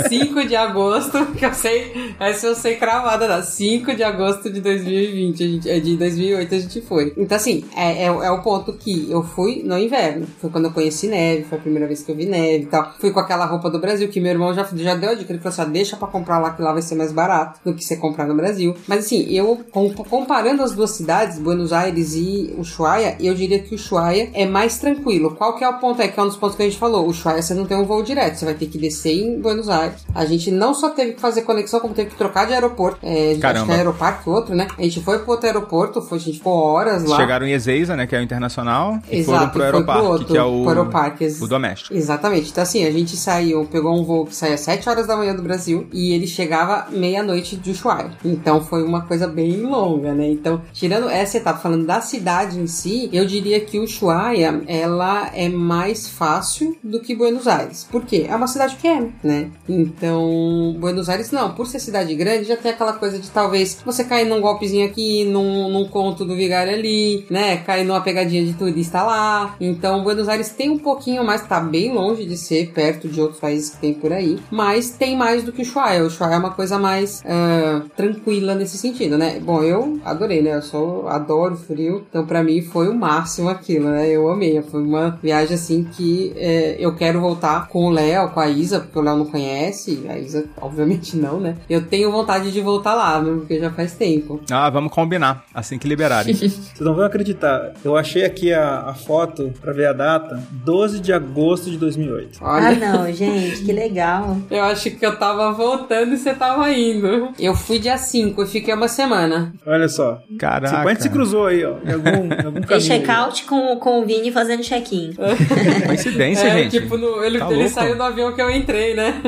S7: 5 de agosto, que eu sei, essa eu sei cravada, da 5 de agosto de 2020, a gente, é de 2008 a gente foi. Então, assim, é, é, é o ponto que eu fui no inverno. Foi quando eu conheci neve, foi a primeira vez que eu vi neve e tal. Fui com aquela roupa do Brasil, que meu irmão já, já deu a dica. Ele falou assim: ah, deixa pra comprar lá, que lá vai ser mais barato do que você comprar no Brasil. Mas, assim, eu, com- comparando as duas cidades, Buenos Aires e Ushuaia, eu diria que Ushuaia é mais tranquilo. Qual que é o ponto aí, que é um dos pontos que a gente falou? Ushuaia você não tem um voo direto, você vai ter que descer em Buenos Aires. A gente não só teve que fazer conexão, como teve que trocar de aeroporto. É, acho
S3: Caramba.
S7: que é aeroparque, outro, né? A gente foi pro outro aeroporto, foi, a gente ficou horas lá.
S3: Chegaram em Ezeiza, né, que é o internacional, e
S7: Exato,
S3: foram pro
S7: e foi pro
S3: Aeroparque,
S7: outro,
S3: que é o,
S7: pro Aeroparque,
S3: o doméstico.
S7: Exatamente. Então, assim, a gente saiu, pegou um voo que saía às 7 horas da manhã do Brasil e ele chegava meia-noite de Ushuaia. Então, foi uma coisa bem longa, né? Então, tirando essa etapa, falando da cidade em si, eu diria que Ushuaia, ela é mais fácil do que Buenos Aires. Por quê? É uma cidade pequena, né? Então, Buenos Aires, não. Por ser cidade grande, já tem aquela coisa de talvez você cair num golpezinho aqui, num, num conto do vigário ali, né? Cair numa pegadinha de turista lá. Então, Buenos Aires tem um pouquinho mais, tá bem longe de ser perto de outros países que tem por aí, mas tem mais do que o Ushuaia. O é uma coisa mais ah, tranquila nesse sentido, né? Bom, eu adorei, né? Eu sou, adoro frio, então pra mim foi o máximo aquilo, né? Eu amei. Foi uma viagem assim que eh, eu quero voltar com o Léo, com a Isa, porque o Léo não conhece, a Isa, obviamente, não, né? Eu tenho vontade de voltar lá, né? porque já faz tempo.
S3: Ah, vamos combinar, assim que liberarem.
S6: Vocês não vão acreditar. Eu achei aqui a, a foto pra ver a data. 12 de agosto de 2008.
S7: Olha.
S8: Ah, não, gente, que legal.
S7: Eu acho que eu tava voltando e você tava indo. Eu fui dia 5 e fiquei uma semana.
S6: Olha só.
S3: Caraca.
S6: Gente se cruzou aí, ó. Em algum, em algum caminho.
S8: check-out com, com o Vini fazendo check-in.
S3: Coincidência,
S7: é,
S3: gente.
S7: tipo, no- ele,
S3: Tá
S7: ele saiu do avião que eu entrei, né?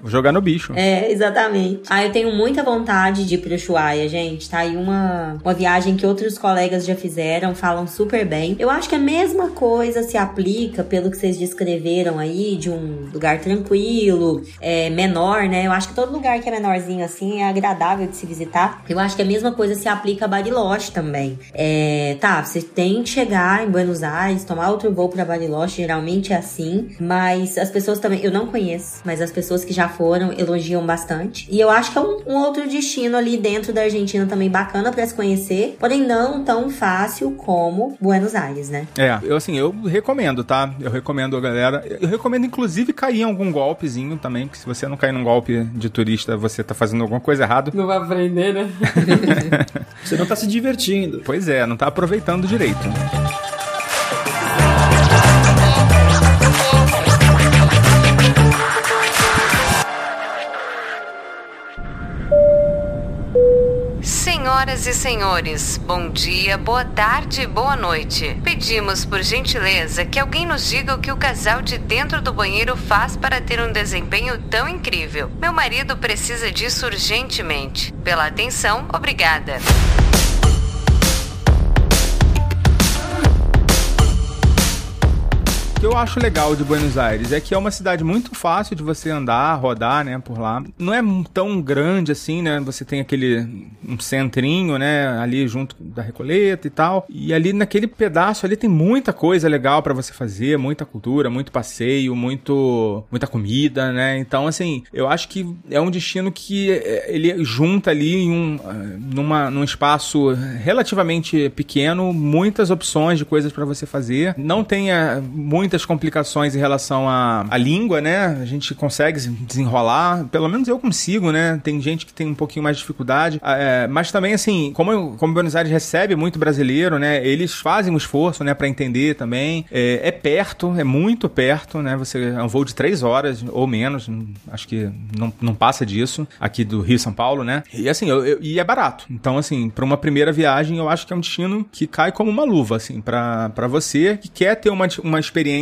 S3: Vou jogar no bicho.
S8: É, exatamente. Ah, eu tenho muita vontade de ir pro Ushuaia, gente. Tá aí uma, uma viagem que outros colegas já fizeram, falam super bem. Eu acho que a mesma coisa se aplica pelo que vocês descreveram aí, de um lugar tranquilo, é, menor, né? Eu acho que todo lugar que é menorzinho assim é agradável de se visitar. Eu acho que a mesma coisa se aplica a Bariloche também. É, tá, você tem que chegar em Buenos Aires, tomar outro voo pra Bariloche, geralmente é assim, mas as pessoas também, eu não conheço, mas as pessoas que já foram elogiam bastante. E eu acho que é um, um outro destino ali dentro da Argentina também bacana pra se conhecer, porém não tão fácil como Buenos Aires, né?
S3: É, eu assim, eu recomendo, tá? Eu recomendo a galera. Eu recomendo, inclusive, cair em algum golpezinho também, porque se você não cair num golpe de turista, você tá fazendo alguma coisa errada.
S7: Não vai aprender, né?
S6: Você não tá se divertindo.
S3: Pois é, não tá aproveitando direito.
S5: Senhoras e senhores, bom dia, boa tarde, boa noite. Pedimos por gentileza que alguém nos diga o que o casal de dentro do banheiro faz para ter um desempenho tão incrível. Meu marido precisa disso urgentemente. Pela atenção, obrigada.
S3: Que eu acho legal de Buenos Aires é que é uma cidade muito fácil de você andar, rodar, né, por lá. Não é tão grande assim, né? Você tem aquele um centrinho, né, ali junto da Recoleta e tal. E ali naquele pedaço ali tem muita coisa legal pra você fazer, muita cultura, muito passeio, muito muita comida, né? Então assim, eu acho que é um destino que é, ele junta ali em um eh, numa num espaço relativamente pequeno muitas opções de coisas pra você fazer. Não tenha muitas complicações em relação à, à língua, né? A gente consegue desenrolar, pelo menos eu consigo, né? Tem gente que tem um pouquinho mais de dificuldade, Ah, é, mas também assim, como, como Buenos Aires recebe muito brasileiro, né? Eles fazem um esforço, né, para entender também. É, é perto, é muito perto, né? Você é um voo de três horas ou menos, acho que não, não passa disso aqui do Rio São Paulo, né? E assim, eu- eu- e é barato. Então assim, para uma primeira viagem, eu acho que é um destino que cai como uma luva, assim, para você que quer ter uma, uma experiência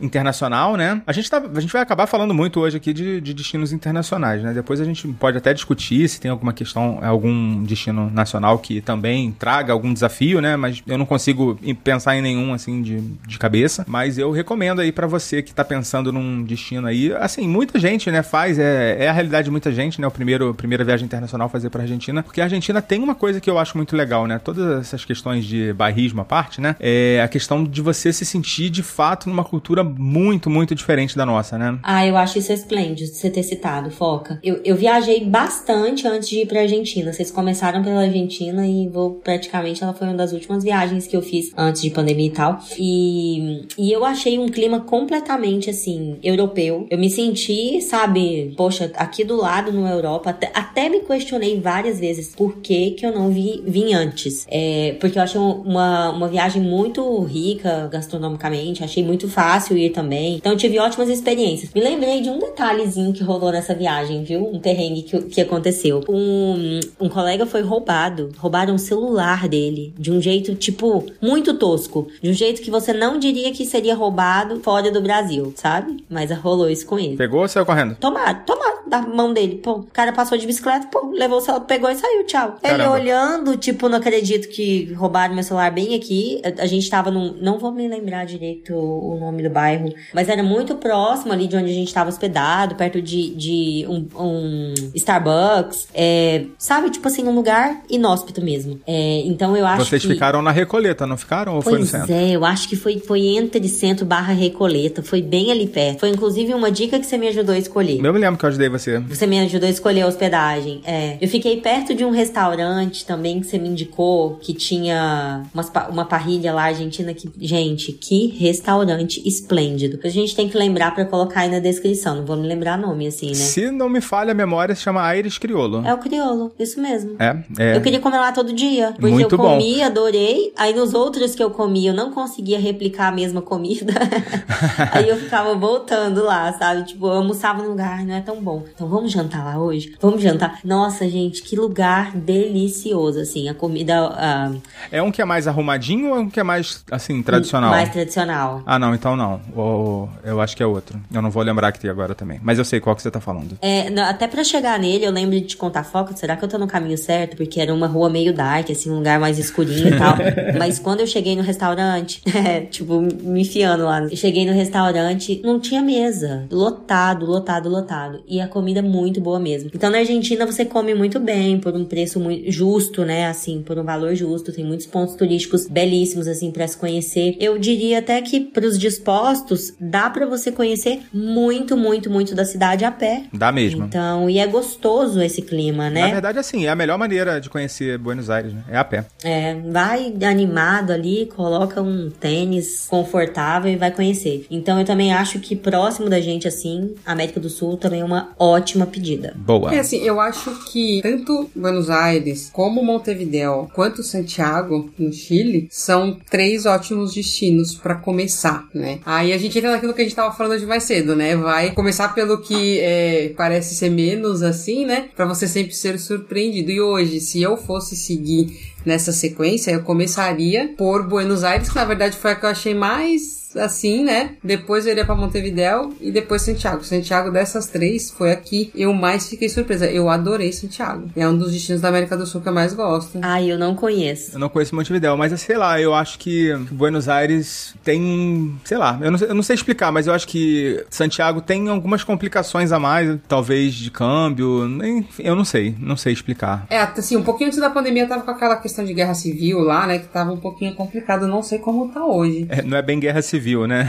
S3: internacional, né? A gente, tá, a gente vai acabar falando muito hoje aqui de, de destinos internacionais, né? Depois a gente pode até discutir se tem alguma questão, algum destino nacional que também traga algum desafio, né? Mas eu não consigo pensar em nenhum, assim, de, de cabeça. Mas eu recomendo aí para você que tá pensando num destino aí. Assim, muita gente, né, faz, é, é a realidade de muita gente, né? O primeiro, primeira viagem internacional fazer pra Argentina. Porque a Argentina tem uma coisa que eu acho muito legal, né? Todas essas questões de bairrismo à parte, né? É a questão de você se sentir de fato numa cultura muito, muito diferente da nossa, né?
S8: Ah, eu acho isso esplêndido você ter citado, Foca. Eu, eu viajei bastante antes de ir pra Argentina. Vocês começaram pela Argentina e vou praticamente ela foi uma das últimas viagens que eu fiz antes de pandemia e tal. E, e eu achei um clima completamente assim, europeu. Eu me senti, sabe, poxa, aqui do lado na Europa, até, até me questionei várias vezes por que, que eu não vi, vim antes. É, porque eu achei uma, uma viagem muito rica gastronomicamente, achei muito fácil ir também. Então tive ótimas experiências. Me lembrei de um detalhezinho que rolou nessa viagem, viu? Um perrengue que, que aconteceu. Um, um colega foi roubado. Roubaram o celular dele de um jeito, tipo, muito tosco. De um jeito que você não diria que seria roubado fora do Brasil, sabe? Mas rolou isso com ele.
S3: Pegou ou saiu correndo?
S8: Tomado, tomado da mão dele. Pô, o cara passou de bicicleta, pô, levou o celular, pegou e saiu, tchau.
S3: Caramba.
S8: Ele olhando, tipo, não acredito que roubaram meu celular bem aqui. A, a gente tava num. Não vou me lembrar direito o, nome do bairro, mas era muito próximo ali de onde a gente tava hospedado, perto de, de um, um Starbucks. É, sabe, tipo assim, um lugar inóspito mesmo. É, então eu acho
S3: Vocês
S8: que.
S3: ficaram na Recoleta, não ficaram? Ou foi no
S8: Pois
S3: centro?
S8: é, eu acho que foi, foi entre centro barra Recoleta. Foi bem ali perto. Foi inclusive uma dica que você me ajudou a escolher.
S3: Eu me lembro que eu ajudei você.
S8: Você me ajudou a escolher a hospedagem. É. Eu fiquei perto de um restaurante também que você me indicou, que tinha umas uma parrilha lá argentina que. Gente, que restaurante esplêndido. A gente tem que lembrar pra colocar aí na descrição. Não vou me lembrar nome assim, né?
S3: Se não me falha a memória, se chama Aires Criolo.
S8: É o criolo, isso mesmo.
S3: É, é.
S8: Eu queria comer lá todo dia. Porque
S3: Muito
S8: eu
S3: bom.
S8: comi, adorei. Aí nos outros que eu comi, eu não conseguia replicar a mesma comida. aí eu ficava voltando lá, sabe? Tipo, eu almoçava no lugar, não é tão bom. Então vamos jantar lá hoje? Vamos jantar. Nossa, gente, que lugar delicioso, assim. A comida ah,
S3: É um que é mais arrumadinho ou é um que é mais, assim, tradicional?
S8: mais tradicional.
S3: Ah, não, então não. O- eu acho que é outro. Eu não vou lembrar que tem agora também. Mas eu sei qual que você tá falando.
S8: É, não, até pra chegar nele, eu lembro de contar foco. Será que eu tô no caminho certo? Porque era uma rua meio dark, assim, um lugar mais escurinho e tal. Mas quando eu cheguei no restaurante, é, tipo, me enfiando lá. Eu cheguei no restaurante, não tinha mesa. Lotado, lotado, lotado. E a comida muito boa mesmo. Então na Argentina você come muito bem, por um preço muito justo, né? Assim, por um valor justo. Tem muitos pontos turísticos belíssimos, assim, pra se conhecer. Eu diria até que pros dispostos, dá pra você conhecer muito, muito, muito da cidade a pé.
S3: Dá mesmo.
S8: Então, e é gostoso esse clima,
S3: Na
S8: né?
S3: verdade, assim, é a melhor maneira de conhecer Buenos Aires, né? É a pé.
S8: É, vai animado ali, coloca um tênis confortável e vai conhecer. Então, eu também acho que próximo da gente, assim, América do Sul também é uma ótima pedida.
S3: Boa.
S7: É assim, eu acho que tanto Buenos Aires como Montevideo quanto Santiago, no Chile, são três ótimos destinos pra começar, né? Aí a gente entra naquilo que a gente tava falando de mais cedo, né? Vai começar pelo que é, parece ser menos assim, né? Pra você sempre ser surpreendido. E hoje, se eu fosse seguir nessa sequência, eu começaria por Buenos Aires, que na verdade foi a que eu achei mais assim, né? Depois eu iria pra Montevideo e depois Santiago. Santiago dessas três foi a que eu mais fiquei surpresa. Eu adorei Santiago. É um dos destinos da América do Sul que eu mais gosto.
S8: Ai, eu não conheço.
S3: Eu não conheço Montevideo, mas sei lá, eu acho que Buenos Aires tem, sei lá, eu não, sei- eu não sei explicar, mas eu acho que Santiago tem algumas complicações a mais, talvez de câmbio, nem- eu não sei, não sei explicar.
S7: É, assim, um pouquinho antes da pandemia tava com aquela questão de guerra civil lá, né? Que tava um pouquinho complicado. Não sei como tá hoje.
S3: É, não é bem guerra civil, né?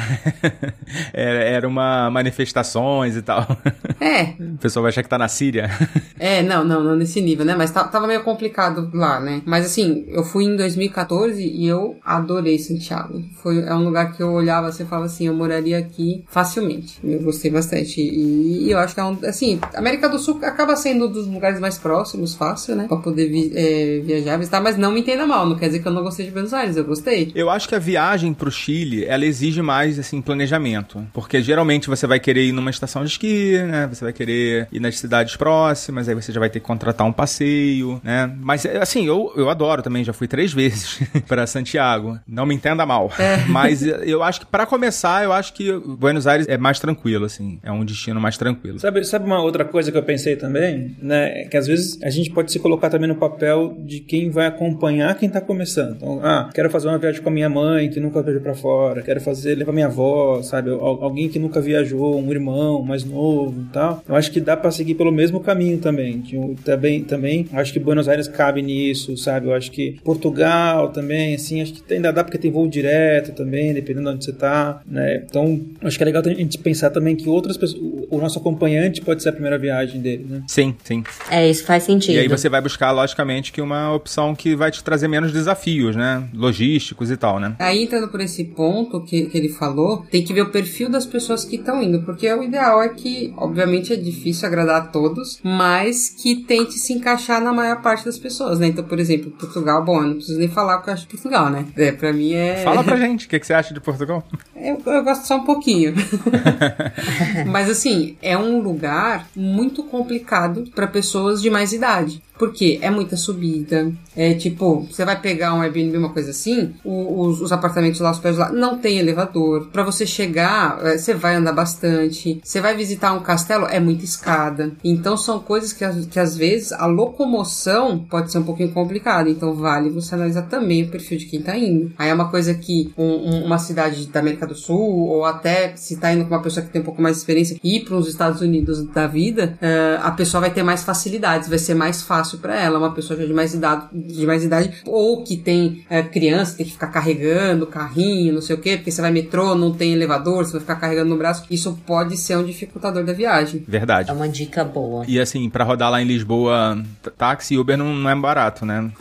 S3: era, uma manifestações e tal.
S7: É,
S3: O pessoal vai achar que tá na Síria.
S7: É, não, não, não nesse nível, né? Mas ta- tava meio complicado lá, né? Mas assim, eu fui em 2014 e eu adorei Santiago. Foi, é um lugar que eu olhava assim e falava assim, eu moraria aqui facilmente. Eu gostei bastante. E, e eu acho que é um. Assim, América do Sul acaba sendo um dos lugares mais próximos, fácil, né? Pra poder vi- é, viajar, visitar, mas não me entenda mal. Não quer dizer que eu não gostei de Buenos Aires, eu gostei.
S3: Eu acho que a viagem pro Chile, ela exige exige mais, assim, planejamento. Porque geralmente você vai querer ir numa estação de esqui, né? Você vai querer ir nas cidades próximas, aí você já vai ter que contratar um passeio, né? Mas, assim, eu, eu adoro também, já fui três vezes para Santiago. Não me entenda mal.
S7: É.
S3: Mas eu acho que, para começar, eu acho que Buenos Aires é mais tranquilo, assim. É um destino mais tranquilo.
S6: Sabe, sabe uma outra coisa que eu pensei também, né? Que às vezes a gente pode se colocar também no papel de quem vai acompanhar quem tá começando. Então, ah, quero fazer uma viagem com a minha mãe que nunca viajou para fora, quero fazer levar minha avó, sabe? Al- Alguém que nunca viajou, um irmão mais novo e tal. Eu acho que dá para seguir pelo mesmo caminho também. Também, também, acho que Buenos Aires cabe nisso, sabe? Eu acho que Portugal também, assim, acho que ainda dá porque tem voo direto também, dependendo de onde você tá, né? Então, acho que é legal a gente pensar também que outras pessoas, o o nosso acompanhante pode ser a primeira viagem dele, né?
S3: Sim, sim.
S8: É, isso faz sentido.
S3: E aí você vai buscar, logicamente, que uma opção que vai te trazer menos desafios, né? Logísticos e tal, né?
S7: Aí entrando por esse ponto que, que ele falou, tem que ver o perfil das pessoas que estão indo, porque o ideal é que, obviamente, é difícil agradar a todos, mas que tente se encaixar na maior parte das pessoas, né? Então, por exemplo, Portugal, bom, eu não preciso nem falar o que eu acho de Portugal, né? É, pra mim é.
S3: Fala pra gente, o que, que você acha de Portugal?
S7: Eu, eu gosto só um pouquinho. Mas assim, é um lugar muito complicado para pessoas de mais idade. Porque é muita subida. É tipo, você vai pegar um Airbnb, uma coisa assim, os, os apartamentos lá, os prédios lá, não tem elevador. Para você chegar, é, você vai andar bastante. Você vai visitar um castelo, é muita escada. Então são coisas que, que às vezes a locomoção pode ser um pouquinho complicada. Então vale você analisar também o perfil de quem tá indo. Aí é uma coisa que um- um- uma cidade da América do Sul, ou até se tá indo com uma pessoa que tem um pouco mais de experiência, ir para os Estados Unidos da vida, eh, a pessoa vai ter mais facilidades, vai ser mais fácil para ela. Uma pessoa de mais idade, de mais idade ou que tem eh, criança, tem que ficar carregando carrinho, não sei o quê, porque você vai metrô, não tem elevador, você vai ficar carregando no braço. Isso pode ser um dificultador da viagem.
S3: Verdade.
S8: É uma dica boa.
S3: E assim, pra rodar lá em Lisboa, táxi e Uber não, não é barato, né?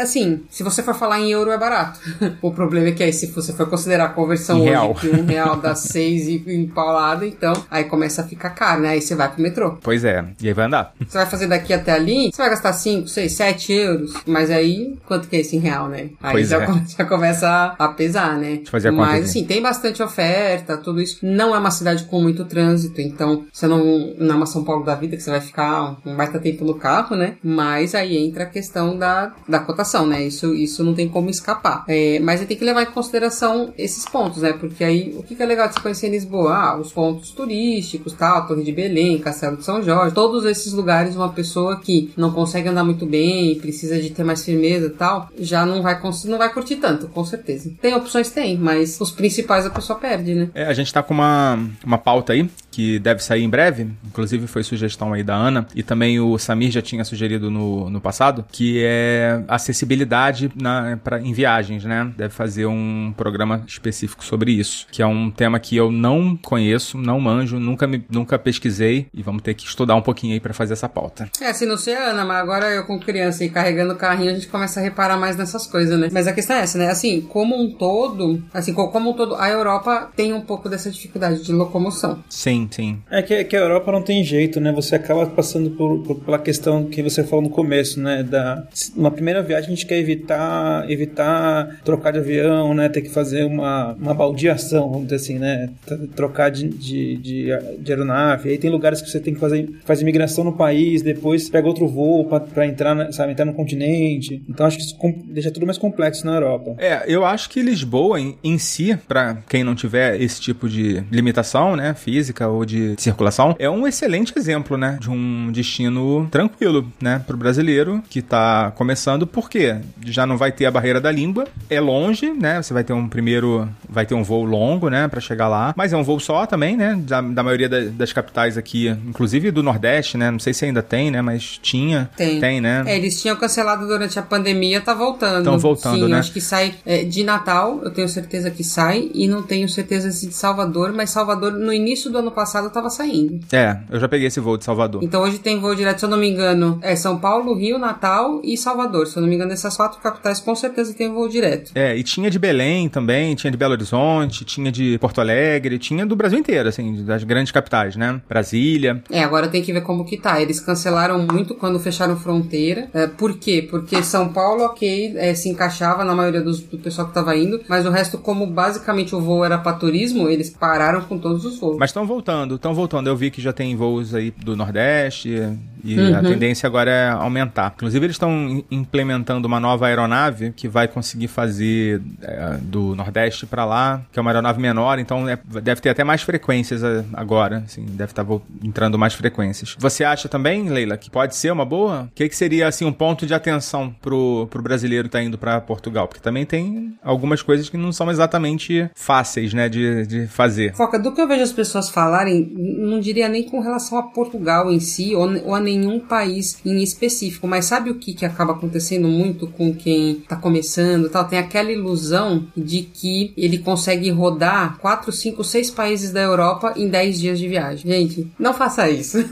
S7: Assim, se você for falar em euro, é barato. o problema é que aí, se você for considerar a conversão
S3: Em
S7: hoje,
S3: real.
S7: que um real dá seis e empalada, então aí começa a ficar caro, né? Aí você vai pro metrô.
S3: Pois é, e aí vai andar.
S7: Você vai fazer daqui até ali, você vai gastar 5, 6, 7 euros. Mas aí, quanto que é isso em real, né? Aí
S3: Pois
S7: já,
S3: é.
S7: já começa a, a pesar, né?
S3: eu fazer a conta
S7: Mas assim, tem bastante oferta, tudo isso. Não é uma cidade com muito trânsito, então você não, não é uma São Paulo da vida que você vai ficar um baita tempo no carro, né? Mas aí entra a questão da, da cotação, né? Isso, isso não tem como escapar. É, mas aí tem que levar em consideração esses pontos, né? Porque aí, o que é legal de você conhecer em Lisboa? Ah, os pontos turísticos, tal, Torre de Belém, Castelo de São Jorge, todos esses lugares, uma pessoa que não consegue andar muito bem, precisa de ter mais firmeza e tal, já não vai, não vai curtir tanto, com certeza. Tem opções? Tem, mas os principais a pessoa perde, né?
S3: É, a gente tá com uma, uma pauta aí que deve sair em breve, inclusive foi sugestão aí da Ana, e também o Samir já tinha sugerido no, no passado, que é acessibilidade na, pra, em viagens, né? Deve fazer um programa específico sobre isso, que é um tema que eu não conheço, não manjo, nunca, me, nunca pesquisei, e vamos ter que estudar um pouquinho aí pra fazer essa pauta.
S7: É, assim, não sei Ana, mas agora eu com criança e carregando o carrinho, a gente começa a reparar mais nessas coisas, né? Mas a questão é essa, né? Assim, como um todo, assim, co- como um todo, a Europa tem um pouco dessa dificuldade de locomoção.
S3: Sim, sim.
S6: É que, que a Europa não tem jeito, né? Você acaba passando por, por- pela questão que você falou no começo, né? Da, uma primeira viagem a gente quer evitar, evitar trocar de avião, né? Ter que fazer uma, uma baldeação, vamos dizer assim, né? Trocar de, de, de, de aeronave. Aí tem lugares que você tem que fazer faz imigração no país, depois pega outro voo pra, pra entrar, na- sabe, entrar no continente. Então acho que isso deixa tudo mais complexo na Europa.
S3: É, eu acho que Lisboa em, em si, pra quem não tiver esse tipo de limitação, né, física ou de circulação, é um excelente exemplo, né, de um destino tranquilo, né, pro brasileiro que tá começando, porque já não vai ter a barreira da língua, é longe, né, você vai ter um primeiro, vai ter um voo longo, né, pra chegar lá, mas é um voo só também, né, da, da maioria da- das capitais aqui, inclusive do Nordeste, né, não sei se ainda tem, né, mas tinha,
S7: Tem.
S3: tem né.
S7: É, eles tinham cancelado durante a pandemia, tá voltando.
S3: Tão voltando,
S7: Sim,
S3: né?
S7: acho que sai é, de Natal, eu tenho certeza que sai, e não tenho certeza se de Salvador, mas Salvador no início do ano passado tava saindo.
S3: É, eu já peguei esse voo de Salvador.
S7: Então hoje tem voo direto, se eu não me engano, é São Paulo, Rio, Natal e Salvador. Se eu não me engano, essas quatro capitais com certeza tem voo direto.
S3: É, e tinha de Belém também, tinha de Belo Horizonte, tinha de Porto Alegre, tinha do Brasil inteiro, assim, das grandes capitais, né? Brasília.
S7: É, agora tem que ver como que tá. Eles cancelaram muito quando fecharam fronteira. É, por quê? Porque São Paulo, ok, é, se encaixava na maioria dos, do pessoal que estava indo, mas o resto, como basicamente o voo era para turismo, eles pararam com todos os voos.
S3: Mas estão voltando, estão voltando. Eu vi que já tem voos aí do Nordeste e uhum. a tendência agora é aumentar. Inclusive, eles estão implementando uma nova aeronave que vai conseguir fazer é, do Nordeste para lá, que é uma aeronave menor, então é, deve ter até mais frequências é, agora, assim, deve estar tá entrando mais frequências. Você acha também, Leila, que pode ser uma boa? O que, que seria assim um ponto de atenção pro, pro brasileiro que tá indo para Portugal? Porque também tem algumas coisas que não são exatamente fáceis, né, de, de fazer.
S7: Foca, do que eu vejo as pessoas falarem, não diria nem com relação a Portugal em si ou, ou a nenhum país em específico, mas sabe o que, que acaba acontecendo muito com quem tá começando tal? Tem aquela ilusão de que ele consegue rodar 4, 5, 6 países da Europa em 10 dias de viagem. Gente, não faça isso.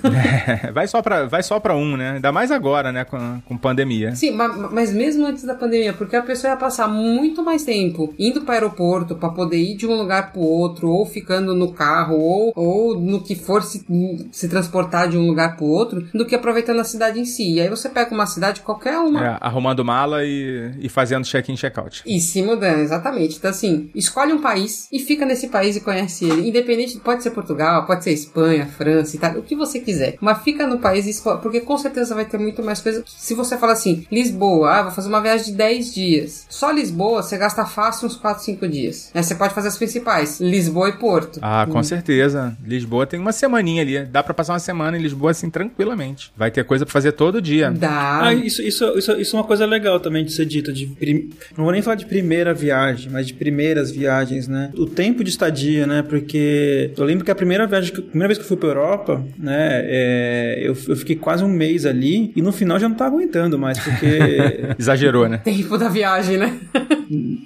S3: É, vai só para vai só para um, né? Ainda mais agora, né, com, com pandemia.
S7: Sim, mas, mas mesmo antes da pandemia, porque a pessoa ia passar muito mais tempo indo para o aeroporto para poder ir de um lugar para o outro, ou ficando no carro, ou, ou no que for se, se transportar de um lugar para o outro, do que aproveitando a cidade em si. E aí você pega uma cidade qualquer uma.
S3: É, arrumando mala e, e fazendo check-in, check-out.
S7: E se mudando, exatamente. Então, assim, escolhe um país e fica nesse país e conhece ele. Independente, pode ser Portugal, pode ser Espanha, França, Itália, o que você quiser. Mas fica no país e escolhe, porque com certeza vai ter muito mais coisa. Se você fala assim, Lisboa, ah, vou fazer uma viagem de 10 dias. Só Lisboa, você gasta fácil uns 4, 5 dias. Aí você pode fazer as principais, Lisboa e Porto.
S3: Ah, com hum. certeza. Lisboa tem uma semaninha ali. Dá para passar uma semana em Lisboa assim tranquilamente. Vai ter coisa para fazer todo dia.
S7: Dá.
S6: Ah, isso, isso, isso, isso é uma coisa legal também de ser dita. De prim... Não vou nem falar de primeira viagem, mas de primeiras viagens, né? O tempo de estadia, né? Porque eu lembro que a primeira viagem, a primeira vez que eu fui pra Europa, né? É... Eu, eu fiquei quase um mês ali e no final já não tava aguentando mais, porque.
S3: Exagerou, né?
S7: Tempo da viagem, né?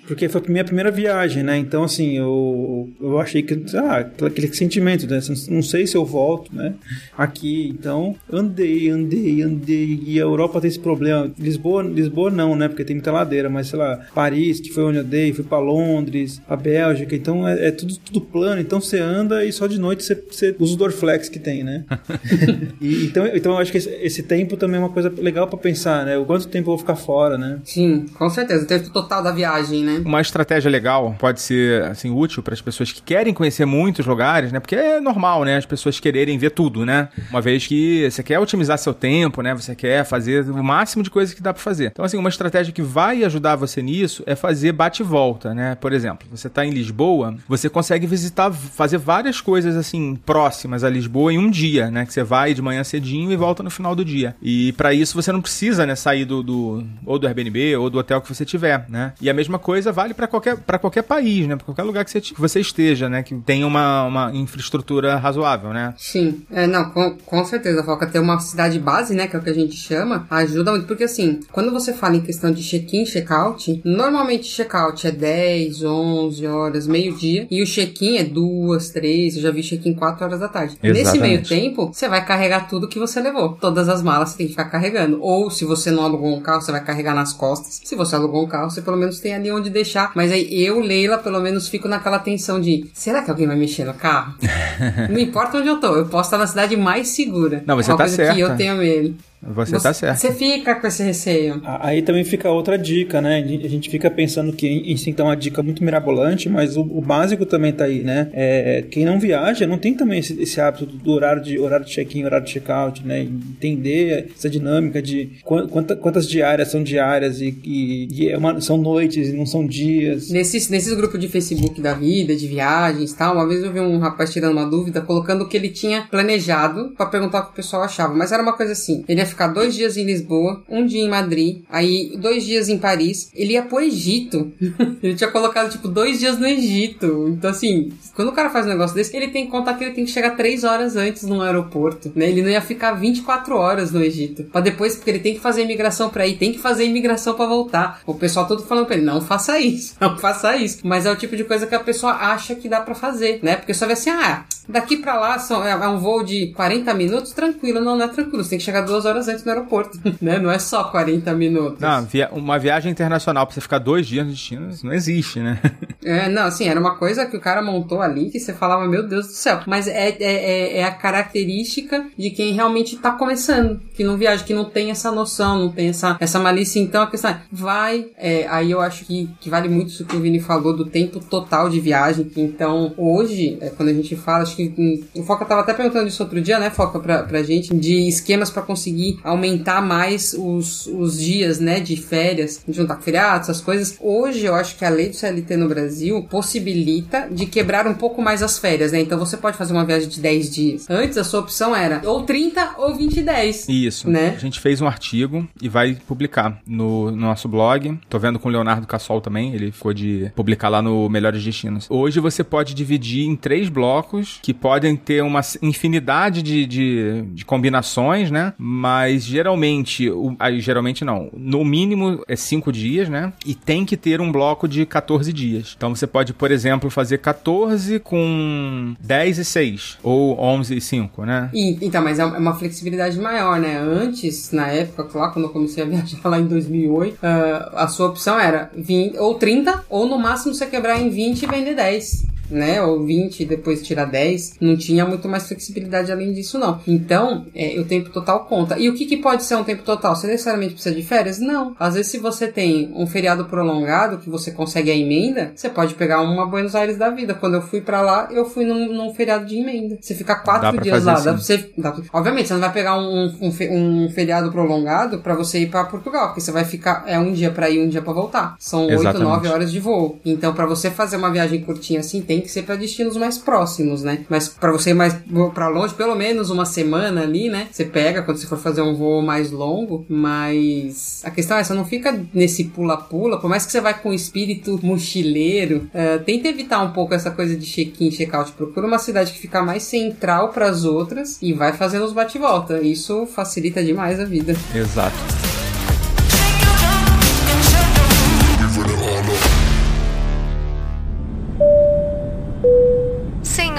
S6: porque foi a minha primeira viagem, né? Então, assim, eu, eu achei que. Ah, aquele sentimento, né? Não sei se eu volto, né? Aqui. Então, andei, andei, andei. E a Europa tem esse problema. Lisboa, Lisboa não, né? Porque tem muita ladeira, mas sei lá, Paris, que foi onde eu andei, fui pra Londres, pra Bélgica. Então, é, é tudo, tudo plano. Então, você anda e só de noite você, você usa o Dorflex que tem, né? e, então, então, eu acho que esse, esse, tempo também é uma coisa legal para pensar, né? O quanto tempo eu vou ficar fora, né?
S7: Sim, com certeza. O tempo total da viagem, né?
S3: Uma estratégia legal pode ser, assim, útil para as pessoas que querem conhecer muitos lugares, né? Porque é normal, né? As pessoas quererem ver tudo, né? Uma vez que você quer otimizar seu tempo, né? Você quer fazer o máximo de coisas que dá para fazer. Então, assim, uma estratégia que vai ajudar você nisso é fazer bate volta, né? Por exemplo, você tá em Lisboa, você consegue visitar, fazer várias coisas, assim, próximas a Lisboa em um dia, né? Que você vai de manhã cedinho e volta no final do dia. E para isso você não precisa, né? Sair do, do, ou do Airbnb ou do hotel que você tiver, né? E a mesma coisa vale para qualquer, pra qualquer país, né? Pra qualquer lugar que você, que você esteja, né? Que tenha uma, uma infraestrutura razoável, né?
S7: Sim. É, não, com, com certeza, Foca. Ter uma cidade base, né? Que é o que a gente chama, ajuda muito. Porque assim, quando você fala em questão de check-in, check-out, normalmente check-out é 10, 11 horas, meio-dia. E o check-in é 2, 3. Eu já vi check-in 4 horas da tarde. Exatamente. Nesse meio tempo, você vai carregar tudo que você levou. Todas as malas você tem que ficar carregando. Ou se você não alugou um carro, você vai carregar nas costas. Se você alugou um carro, você pelo menos tem ali onde deixar. Mas aí eu, Leila, pelo menos fico naquela tensão de: será que alguém vai mexer no carro? não importa onde eu tô, eu posso estar na cidade mais segura.
S3: Não, você é tá certo.
S7: que eu tenho medo.
S3: Você, você tá certo.
S7: Você fica com esse receio.
S6: Aí também fica outra dica, né? A gente fica pensando que isso então é uma dica muito mirabolante, mas o, o básico também tá aí, né? É, quem não viaja não tem também esse, esse hábito do horário de horário de check-in, horário de check-out, né? Entender essa dinâmica de quanta, quantas diárias são diárias e, e, e é uma, são noites e não são dias.
S7: Nesses, nesses grupos de Facebook da vida, de viagens e tal, uma vez eu vi um rapaz tirando uma dúvida, colocando o que ele tinha planejado para perguntar o que o pessoal achava. Mas era uma coisa assim: ele ia ficar dois dias em Lisboa, um dia em Madrid, aí dois dias em Paris. Ele ia pro Egito. ele tinha colocado, tipo, dois dias no Egito. Então, assim, quando o cara faz um negócio desse, ele tem que contar que ele tem que chegar três horas antes no aeroporto, né? Ele não ia ficar 24 horas no Egito. Pra depois, porque ele tem que fazer imigração pra ir, tem que fazer imigração pra voltar. O pessoal todo falando pra ele, não faça isso, não faça isso. Mas é o tipo de coisa que a pessoa acha que dá pra fazer, né? Porque só vê assim, ah, daqui pra lá são, é, é um voo de 40 minutos, tranquilo. Não, não é tranquilo, você tem que chegar duas horas horas antes no aeroporto, né? Não é só 40 minutos.
S3: Não, via- uma viagem internacional pra você ficar dois dias no destino, isso não existe, né?
S7: É, não, assim, era uma coisa que o cara montou ali que você falava, meu Deus do céu. Mas é, é, é, é a característica de quem realmente tá começando, que não viaja, que não tem essa noção, não tem essa, essa malícia. Então a questão é, vai. é, aí eu acho que, que vale muito isso que o Vini falou do tempo total de viagem. Então, hoje, é, quando a gente fala, acho que hum, o Foca tava até perguntando isso outro dia, né, Foca, pra, pra gente, de esquemas pra conseguir aumentar mais os, os dias, né, de férias, juntar com feriados, essas coisas. Hoje, eu acho que a lei do CLT no Brasil possibilita de quebrar um pouco mais as férias, né? Então você pode fazer uma viagem de 10 dias. Antes, a sua opção era ou 30 ou 20 e 10.
S3: Isso.
S7: Né?
S3: A gente fez um artigo e vai publicar no, no nosso blog. Tô vendo com o Leonardo Cassol também, ele ficou de publicar lá no Melhores Destinos. Hoje você pode dividir em três blocos que podem ter uma infinidade de, de, de combinações, né? Mas geralmente, o, aí, geralmente não, no mínimo é cinco dias, né? E tem que ter um bloco de 14 dias. Então você pode, por exemplo, fazer 14 com 10 e 6 ou 11 e 5, né?
S7: E, então, mas é uma flexibilidade maior, né? Antes, na época, lá quando eu comecei a viajar lá em 2008, ah, a sua opção era 20, ou 30, ou no máximo você quebrar em 20 e vender 10. Né, ou 20 e depois tirar 10, não tinha muito mais flexibilidade além disso, não. Então, é, o tempo total conta. E o que, que pode ser um tempo total? Você necessariamente precisa de férias? Não. Às vezes, se você tem um feriado prolongado que você consegue a emenda, você pode pegar uma Buenos Aires da vida. Quando eu fui pra lá, eu fui num, num feriado de emenda. Você fica quatro dias lá.
S3: sim.
S7: Dá pra você, dá pra- obviamente, você não vai pegar um, um, um feriado prolongado pra você ir pra Portugal, porque você vai ficar é um dia pra ir, um dia pra voltar. São oito, nove horas de voo. Então, pra você fazer uma viagem curtinha assim, tem que ser pra destinos mais próximos, né? Mas pra você ir mais pra longe, pelo menos uma semana ali, né? Você pega quando você for fazer um voo mais longo, mas a questão é, você não fica nesse pula-pula, por mais que você vai com espírito mochileiro, eh, tenta evitar um pouco essa coisa de check-in, check-out. Procura uma cidade que fica mais central pras outras e vai fazendo os bate-volta. Isso facilita demais a vida.
S3: Exato.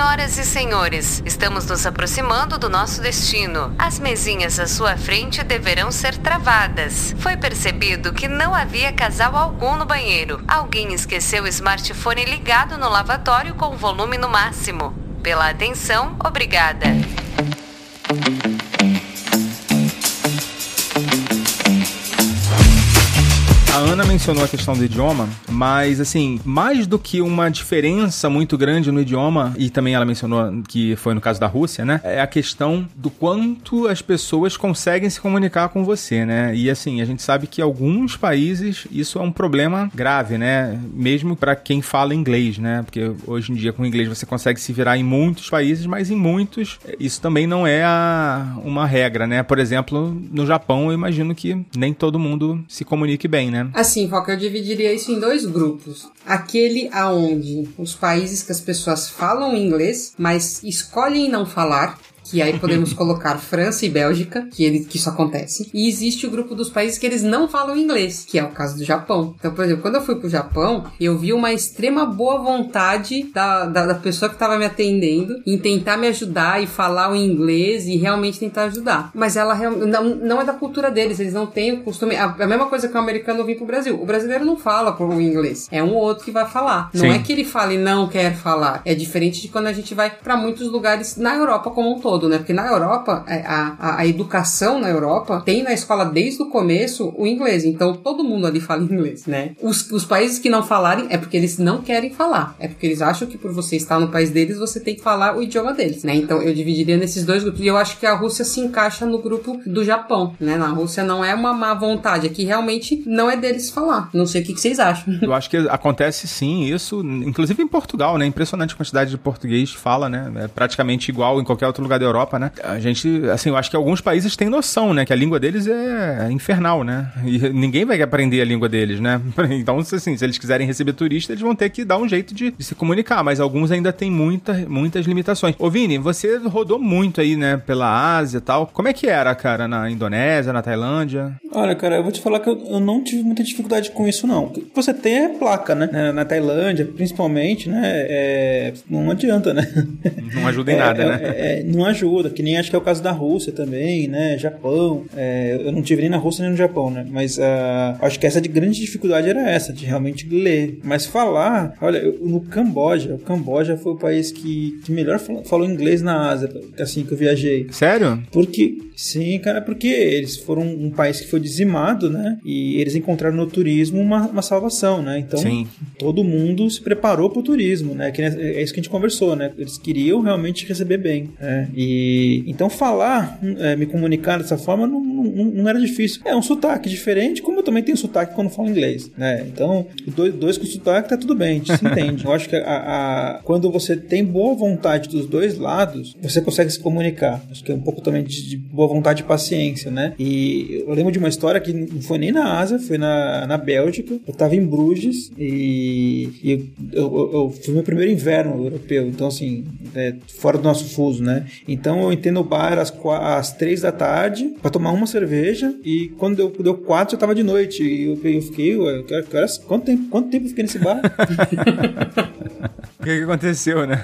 S5: Senhoras e senhores, estamos nos aproximando do nosso destino. As mesinhas à sua frente deverão ser travadas. Foi percebido que não havia casal algum no banheiro. Alguém esqueceu o smartphone ligado no lavatório com o volume no máximo. Pela atenção, obrigada.
S3: A Ana mencionou a questão do idioma, mas assim, mais do que uma diferença muito grande no idioma, e também ela mencionou que foi no caso da Rússia, né? É a questão do quanto as pessoas conseguem se comunicar com você, né? E assim, a gente sabe que alguns países isso é um problema grave, né? Mesmo para quem fala inglês, né? Porque hoje em dia com inglês você consegue se virar em muitos países, mas em muitos isso também não é a- uma regra, né? Por exemplo, no Japão eu imagino que nem todo mundo se comunique bem, né?
S7: Assim, Foca, eu dividiria isso em dois grupos. Aquele aonde os países que as pessoas falam inglês, mas escolhem não falar. Que aí podemos colocar França e Bélgica, que, ele, que isso acontece. E existe o grupo dos países que eles não falam inglês, que é o caso do Japão. Então, por exemplo, quando eu fui pro Japão, eu vi uma extrema boa vontade da, da, da pessoa que estava me atendendo em tentar me ajudar e falar o inglês e realmente tentar ajudar. Mas ela não, não é da cultura deles, eles não têm o costume. A, a mesma coisa que o americano vir pro Brasil. O brasileiro não fala por o inglês. É um ou outro que vai falar. Não
S3: Sim.
S7: é que ele fala e não quer falar. É diferente de quando a gente vai pra muitos lugares na Europa como um todo, né? Porque na Europa, é, a, a, a educação na Europa tem na escola desde o começo o inglês. Então todo mundo ali fala inglês, né? Os, os países que não falarem é porque eles não querem falar. É porque eles acham que por você estar no país deles, você tem que falar o idioma deles, né? Então eu dividiria nesses dois grupos. E eu acho que a Rússia se encaixa no grupo do Japão, né? Na Rússia não é uma má vontade. Aqui realmente não é deles falar. Não sei o que, que vocês acham.
S3: Eu acho que acontece sim isso, inclusive em Portugal, né? Impressionante a quantidade de português que fala, né? É praticamente igual em qualquer outro lugar da Europa, né? A gente, assim, eu acho que alguns países têm noção, né? Que a língua deles é infernal, né? E ninguém vai aprender a língua deles, né? Então, assim, se eles quiserem receber turista, eles vão ter que dar um jeito de, de se comunicar, mas alguns ainda têm muita, muitas limitações. Ô, Vini, você rodou muito aí, né? Pela Ásia e tal. Como é que era, cara, na Indonésia, na Tailândia?
S6: Olha, cara, eu vou te falar que eu, eu não tive muita dificuldade com isso, não. O que você tem é placa, né? Na, na Tailândia, principalmente, né? É, não adianta, né?
S3: Não ajuda em nada,
S6: é,
S3: né?
S6: é, é, não ajuda, que nem acho que é o caso da Rússia também, né? Japão. É, eu não tive nem na Rússia nem no Japão, né? Mas uh, acho que essa de grande dificuldade era essa, de realmente ler. Mas falar, olha, eu, no Camboja, o Camboja foi o país que, que melhor falou, falou inglês na Ásia, assim que eu viajei.
S3: Sério?
S6: Porque, sim, cara, porque eles foram um país que foi dizimado, né? E eles encontraram no turismo uma, uma salvação, né? Então,
S3: Sim.
S6: todo mundo se preparou para o turismo, né? Que é isso que a gente conversou, né? Eles queriam realmente receber bem. né? E então falar, é, me comunicar dessa forma não, não, não era difícil. É um sotaque diferente, como eu também tenho sotaque quando falo inglês, né? Então, dois, dois com sotaque tá tudo bem, a gente se entende. Eu acho que a, a, quando você tem boa vontade dos dois lados, você consegue se comunicar. Acho que é um pouco também de, de boa vontade e paciência, né? E eu lembro de uma história que não foi nem na Ásia, foi na, na Bélgica. Eu tava em Bruges e, e eu, eu, eu, foi meu primeiro inverno europeu, então assim, é, fora do nosso fuso, né? Então eu entrei no bar às, às três da tarde para tomar uma cerveja e quando deu, deu quatro eu tava de noite e eu, eu fiquei, ué, quanto tempo, quanto tempo eu fiquei nesse bar?
S3: O que, que aconteceu, né?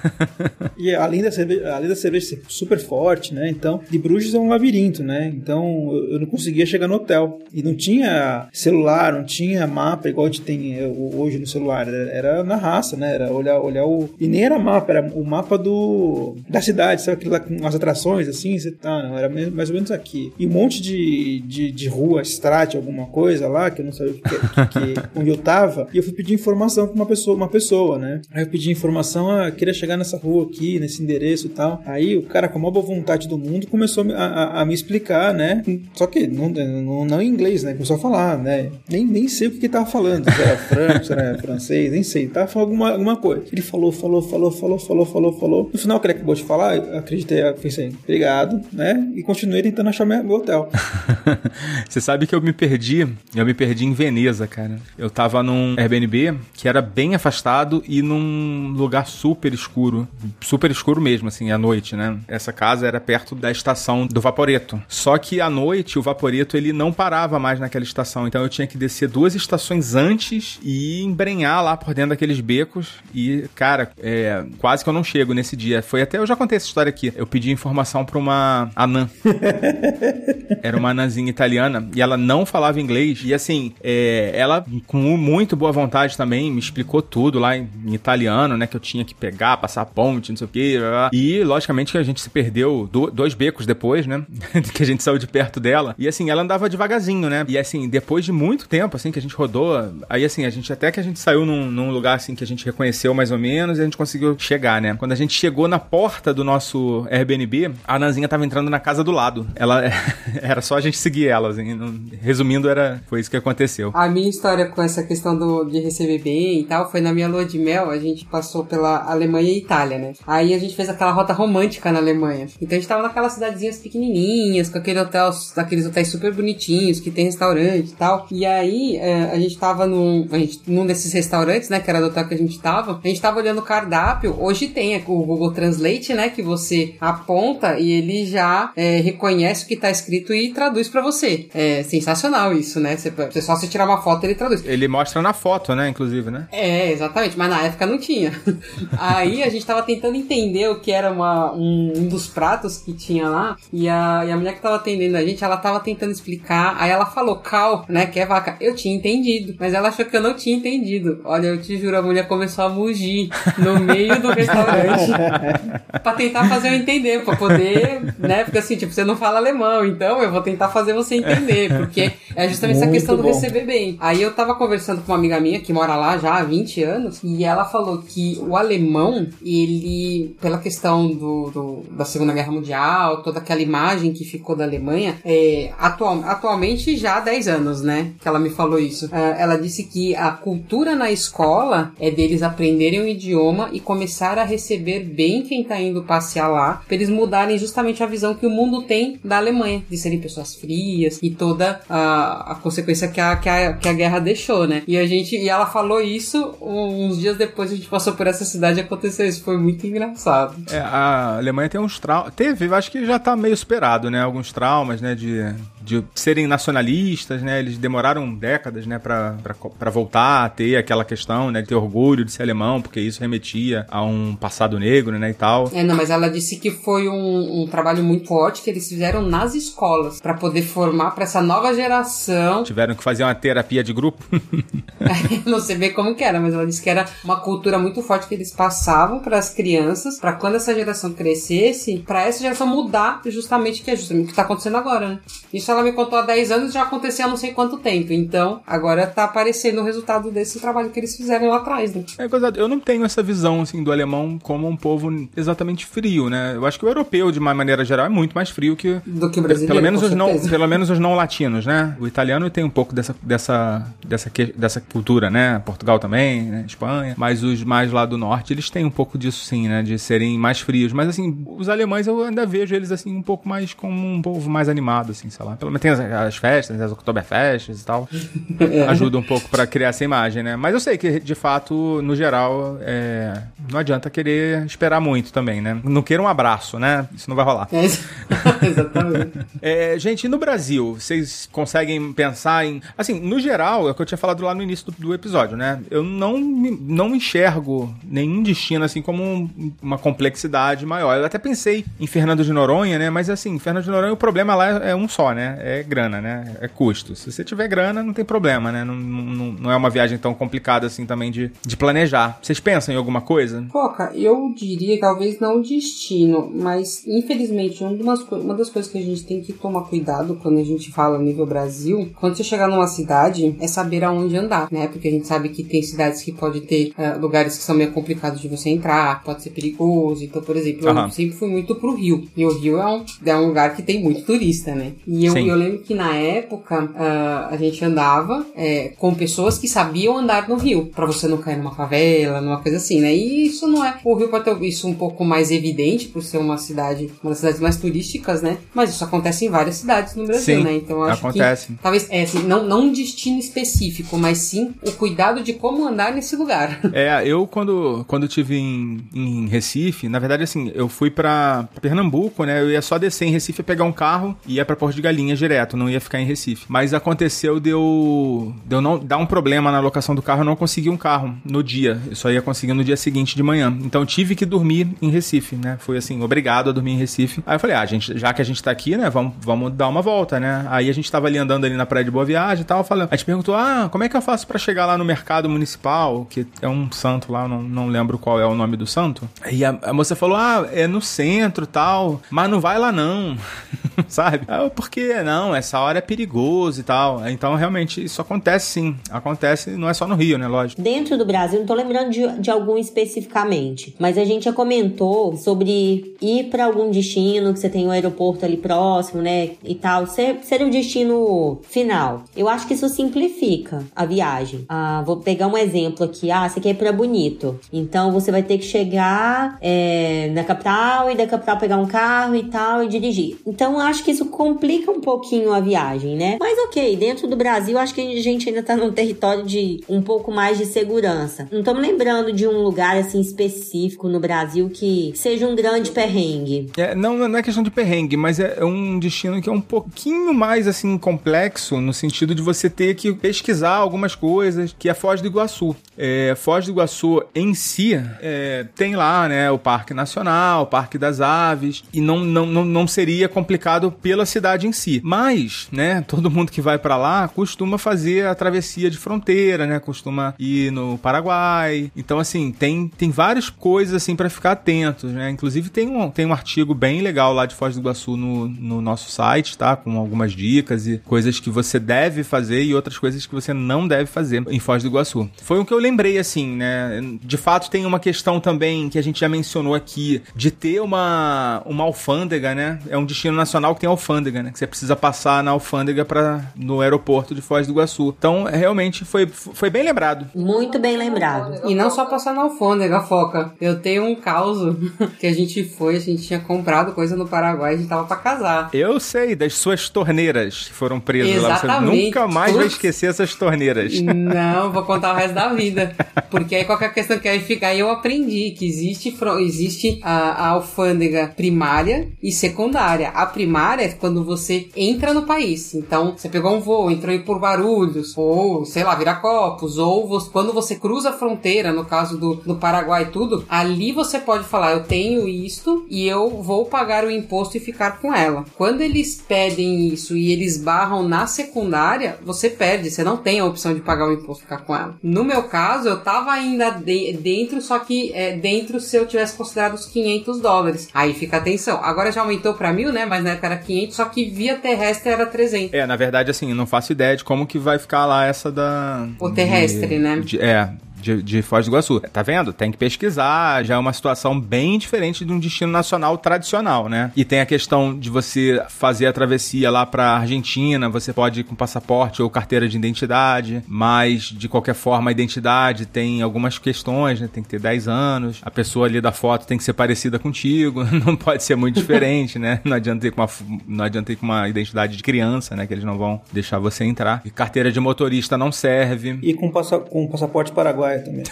S6: E além da cerveja, além da cerveja ser super forte, né? Então, de Bruges é um labirinto, né? Então, eu não conseguia chegar no hotel. E não tinha celular, não tinha mapa igual a gente tem eh, hoje no celular. Era, era na raça, né? Era olhar, olhar o. E nem era mapa, era o mapa do da cidade, sabe? Aquilo lá com as atrações, assim, você tá, não, era mais ou menos aqui. E um monte de, de, de rua, estrate, alguma coisa lá, que eu não sabia que, que- que- onde eu tava. E eu fui pedir informação pra uma pessoa, uma pessoa, né? Aí eu pedi informação, ah, queria chegar nessa rua aqui, nesse endereço e tal. Aí o cara, com a maior boa vontade do mundo, começou a, a- a- me explicar, né? Só que não, não, não em inglês, né? Começou a falar, né? Nem, nem sei o que ele tava falando. Se era franco, se era francês, nem sei. Tava falando alguma, alguma coisa. Ele falou, falou, falou, falou, falou, falou, falou. No final que ele acabou de falar, eu acreditei, eu pensei, obrigado, né? E continuei tentando achar meu hotel.
S3: Você sabe que eu me perdi, eu me perdi em Veneza, cara. Eu tava num Airbnb que era bem afastado e num lugar super escuro. Super escuro mesmo, assim, à noite, né? Essa casa era perto da estação do Vaporeto. Só que à noite o Vaporeto ele não parava mais naquela estação, então eu tinha que descer duas estações antes e embrenhar lá por dentro daqueles becos. E, cara, é, quase que eu não chego nesse dia. Foi até, eu já contei essa história aqui. Eu pedi informação pra uma anã. Era uma anãzinha italiana e ela não falava inglês. E assim, é, ela, com muito boa vontade também, me explicou tudo lá em, em italiano, né? Que eu tinha que pegar, passar a ponte, não sei o quê. blá, blá. E, logicamente, que a gente se perdeu do- dois becos depois, né? que a gente saiu de perto dela. E assim, ela andava devagarzinho, né? E assim, depois de muito tempo, assim, que a gente rodou, aí assim, a gente até que a gente saiu num, num lugar assim que a gente reconheceu mais ou menos e a gente conseguiu chegar, né? Quando a gente chegou na porta do nosso Airbnb, a Nanzinha tava entrando na casa do lado. Ela era só a gente seguir ela, assim, resumindo, era foi isso que aconteceu.
S7: A minha história com essa questão do, de receber bem e tal foi na minha lua de mel. A gente passou pela Alemanha e Itália, né? Aí a gente fez aquela rota romântica na Alemanha. Então a gente tava naquelas cidadezinhas pequenininhas, com aquele hotel, aqueles hotéis super bonitinhos, que tem restaurante e tal. E aí é, a gente tava num, a gente, num desses restaurantes, né? Que era do hotel que a gente tava. A gente tava olhando o cardápio. Hoje tem é, o Google Translate, né? Que você aponta e ele já é, reconhece o que tá escrito e traduz pra você. É sensacional isso, né? Você, você só se tirar uma foto ele traduz.
S3: Ele mostra na foto, né, inclusive, né?
S7: É, exatamente, mas na época não tinha. Aí a gente tava tentando entender o que era uma, um, um dos pratos que tinha lá, e a, e a mulher que tava atendendo a gente, ela tava tentando explicar, aí ela falou cal, né, que é vaca. Eu tinha entendido, mas ela achou que eu não tinha entendido. Olha, eu te juro, a mulher começou a mugir no meio do restaurante pra tentar fazer eu entender, pra poder, né, porque assim, tipo, você não fala alemão, então eu vou tentar fazer você entender, porque é justamente essa
S6: Muito
S7: questão do
S6: bom.
S7: receber bem. Aí eu tava conversando com uma amiga minha que mora lá já há 20 anos e ela falou que o alemão, ele, pela questão do, do- da Segunda Guerra Mundial, toda aquela imagem que ficou da Alemanha, é, atual, atualmente já há 10 anos, né? Que ela me falou isso. Ah, ela disse que a cultura na escola é deles aprenderem o idioma e começar a receber bem quem tá indo passear lá, pra eles mudarem justamente a visão que o mundo tem da Alemanha, de serem pessoas frias e toda a, a consequência que a, que, a, que a guerra deixou, né? E a gente, e ela falou isso uns dias depois a gente passou por essa cidade aconteceu isso. Foi muito engraçado.
S3: É, a Alemanha tem uns traumas. Teve, acho que já tá meio superado, né? Alguns traumas, né? De, de serem nacionalistas, né? Eles demoraram décadas, né, pra voltar a ter aquela questão, né, de ter orgulho de ser alemão, porque isso remetia a um passado negro, né, e tal.
S7: É, não, mas ela disse que foi um, um trabalho muito forte que eles fizeram nas escolas para poder formar para essa nova geração.
S3: Tiveram que fazer uma terapia de grupo.
S7: não sei bem como que era, mas ela disse que era uma cultura muito forte que eles passavam para as crianças, para quando essa geração crescesse, para essa geração mudar justamente que é justamente o que tá acontecendo agora, né? Isso ela me contou há 10 anos já acontecia há não sei quanto tempo. Então, agora tá aparecendo o resultado desse trabalho que eles fizeram lá atrás, né?
S3: É, coisa, eu não tenho essa visão, assim, do alemão como um povo exatamente frio, né? Eu acho que o europeu, de uma maneira geral, é muito mais frio que...
S7: Do que o brasileiro,
S3: Pelo menos, os não, pelo menos os não latinos, né? O italiano tem um pouco dessa, dessa, dessa, dessa cultura, né? Portugal também, né? Espanha. Mas os mais lá do norte, eles têm um pouco disso, sim, né? De serem mais frios. Mas, assim, os alemães eu ainda vejo eles, assim, um pouco mais como um povo mais animado, assim, sei lá. Pelo menos tem as, as festas, as Oktoberfests e tal. Ajuda um pouco pra criar essa imagem, né? Mas eu sei que, de fato, no geral, é, não adianta querer esperar muito também, né? Não queira um abraço, né? Isso não vai rolar.
S7: É, exatamente.
S3: É, gente, e no Brasil, vocês conseguem pensar em. Assim, no geral, é o que eu tinha falado lá no início do, do episódio, né? Eu não, não enxergo nenhum destino, assim, como um- uma complexidade maior. Eu até pensei em Fernando de Noronha, né? Mas, assim, Fernando de Noronha, o problema lá é um só, né? É grana, né? É custo. Se você tiver grana, não tem problema, né? Não, não, não é uma viagem tão complicada, assim, também de, de planejar. Vocês pensam em alguma coisa?
S7: Foca, eu diria talvez não o destino, mas infelizmente uma das, uma das coisas que a gente tem que tomar cuidado quando a gente fala nível Brasil, quando você chegar numa cidade, é saber aonde andar, né? Porque a gente sabe que tem cidades que pode ter ah, lugares que são meio complicados de você entrar, pode ser perigoso. Então, por exemplo, eu
S3: Aham.
S7: sempre fui muito pro Rio. E o Rio é um, é um lugar que tem muito turista, né? E eu,
S3: Sim.
S7: eu lembro que na época ah, a gente andava é, com pessoas que sabiam andar no Rio, pra você não cair numa favela, numa coisa assim, né? E isso não é. O Rio pode ter isso um pouco mais evidente por ser uma cidade, uma das cidades mais turísticas, né? Mas isso acontece em várias cidades no Brasil,
S3: Sim,
S7: né? Então acho
S3: acontece.
S7: que talvez é assim, não, não um destino específico, mas sim o cuidado de como andar nesse lugar.
S3: É, eu quando, quando tive em, em Recife, na verdade, assim, eu fui pra Pernambuco, né? Eu ia só descer em Recife, pegar um carro e ia pra Porto de Galinhas direto, não ia ficar em Recife. Mas aconteceu de eu, de eu não dar um problema na locação do carro, eu não consegui um carro no dia. Eu só ia conseguir no dia seguinte de manhã. Então tive que dormir em Recife, né? Fui assim, obrigado a dormir em Recife. Aí eu falei, ah, gente, já que a gente tá aqui, né? Vamos, vamos dar uma volta, né? Aí a gente tava ali andando ali na praia de Boa Viagem e tal, falando. A gente perguntou, ah, como é que eu faço pra chegar lá no mercado municipal? Que é um santo lá, não, não lembro qual é o nome do santo. E a, a moça falou, ah, é no centro tal, mas não vai lá não. Sabe? Ah, por quê? Não, essa hora é perigoso e tal. Então, realmente, isso acontece sim. Acontece, não é só no Rio, né? Lógico.
S8: Dentro do Brasil, não tô lembrando de, de algum especificamente, mas a gente já comentou sobre ir para algum destino, que você tem um aeroporto ali próximo, né, e tal, ser, ser o destino final. Eu acho que isso simplifica a viagem. Ah, vou pegar um exemplo aqui. Ah, você quer ir pra Bonito. Então, você vai ter que chegar é, na capital e da capital pegar um carro e tal e dirigir. Então, acho que isso complica um pouquinho a viagem, né? Mas ok, dentro do Brasil, acho que a gente ainda tá num território de um pouco mais de segurança. Não tô me lembrando de um lugar assim específico no Brasil que seja um grande perrengue.
S3: É, não, não é questão de perrengue, mas é, é um destino que é um pouquinho mais assim complexo no sentido de você ter que pesquisar algumas coisas, que é Foz do Iguaçu. É, Foz do Iguaçu em si é, tem lá, né, o Parque Nacional, o Parque das Aves, e não, não, não, não seria complicado pela cidade em si. Mas, né, todo mundo que vai pra lá costuma fazer a travessia de fronteira, né, costuma ir no Paraguai. Então, assim, tem, tem várias coisas assim para ficar atentos, né? Inclusive tem um, tem um artigo bem legal lá de Foz do Iguaçu no, no nosso site, tá? Com algumas dicas e coisas que você deve fazer e outras coisas que você não deve fazer em Foz do Iguaçu. Foi o que eu lembrei, assim, né? De fato, tem uma questão também que a gente já mencionou aqui de ter uma, uma alfândega, né? É um destino nacional que tem alfândega, né? Que você precisa passar na alfândega para no aeroporto de Foz do Iguaçu. Então, realmente foi, foi bem lembrado.
S8: Muito bem lembrado.
S7: E não só passar na alfândega, foca. Eu tenho um caos que a gente foi, a gente tinha comprado coisa no Paraguai, a gente tava pra casar.
S3: Eu sei das suas torneiras que foram presas lá. Você
S7: Exatamente.
S3: nunca mais vai
S7: Putz.
S3: esquecer essas torneiras.
S7: Não, vou contar o resto da vida. Porque aí qualquer questão que aí fica, aí eu aprendi que existe, existe a, a alfândega primária e secundária. A primária é quando você entra no país. Então, você pegou um voo, entrou por Guarulhos, ou, sei lá, Viracopos, ou você, quando você cruza a fronteira, no caso do, do Paraguai e tudo, ali você pode falar, eu tenho isto e eu vou pagar o imposto e ficar com ela. Quando eles pedem isso e eles barram na secundária, você perde, você não tem a opção de pagar o imposto e ficar com ela. No meu caso, eu tava ainda de, dentro, só que é, dentro se eu tivesse considerado os 500 dólares. Aí fica atenção. Agora já aumentou para mil, né? Mas na época era 500, só que via terrestre era 300.
S3: É, na verdade, assim, eu não faço ideia de como que vai ficar lá essa da.
S7: O terrestre,
S3: de,
S7: né?
S3: de- é. De, de Foz do Iguaçu. Tá vendo? Tem que pesquisar. Já é uma situação bem diferente de um destino nacional tradicional, né? E tem a questão de você fazer a travessia lá pra Argentina. Você pode ir com passaporte ou carteira de identidade. Mas, de qualquer forma, a identidade tem algumas questões, né? Tem que ter 10 anos. A pessoa ali da foto tem que ser parecida contigo. Não pode ser muito diferente, né? Não adianta ir com uma, não adianta ir com uma identidade de criança, né? Que eles não vão deixar você entrar. E carteira de motorista não serve.
S6: E com, passa com passaporte paraguaio também.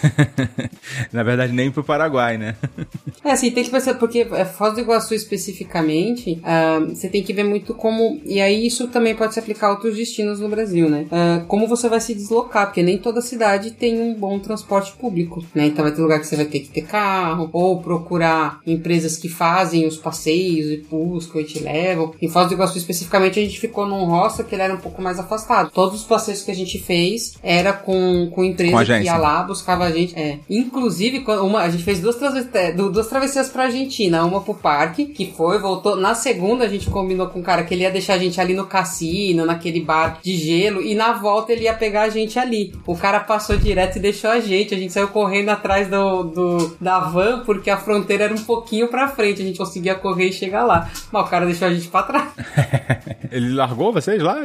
S3: Na verdade, nem pro Paraguai, né?
S7: É, assim, tem que pensar, porque é, Foz do Iguaçu especificamente, ah, você tem que ver muito como. E aí isso também pode se aplicar a outros destinos no Brasil, né? Ah, como você vai se deslocar, porque nem toda cidade tem um bom transporte público, né? Então vai ter lugar que você vai ter que ter carro, ou procurar empresas que fazem os passeios e buscam e te levam. Em Foz do Iguaçu especificamente, a gente ficou num roça que ele era um pouco mais afastado. Todos os passeios que a gente fez era com, com empresa
S3: Com
S7: que ia lá, buscava a gente. É. Inclusive, quando uma, a gente fez duas, travess- é, du- duas travessias pra Argentina. Uma pro parque, que foi, voltou. Na segunda, a gente combinou com o cara que ele ia deixar a gente ali no cassino, naquele bar de gelo. E na volta ele ia pegar a gente ali. O cara passou direto e deixou a gente. A gente saiu correndo atrás do, do- da van, porque a fronteira era um pouquinho pra frente. A gente conseguia correr e chegar lá. Mas o cara deixou a gente pra trás.
S3: Ele largou vocês lá?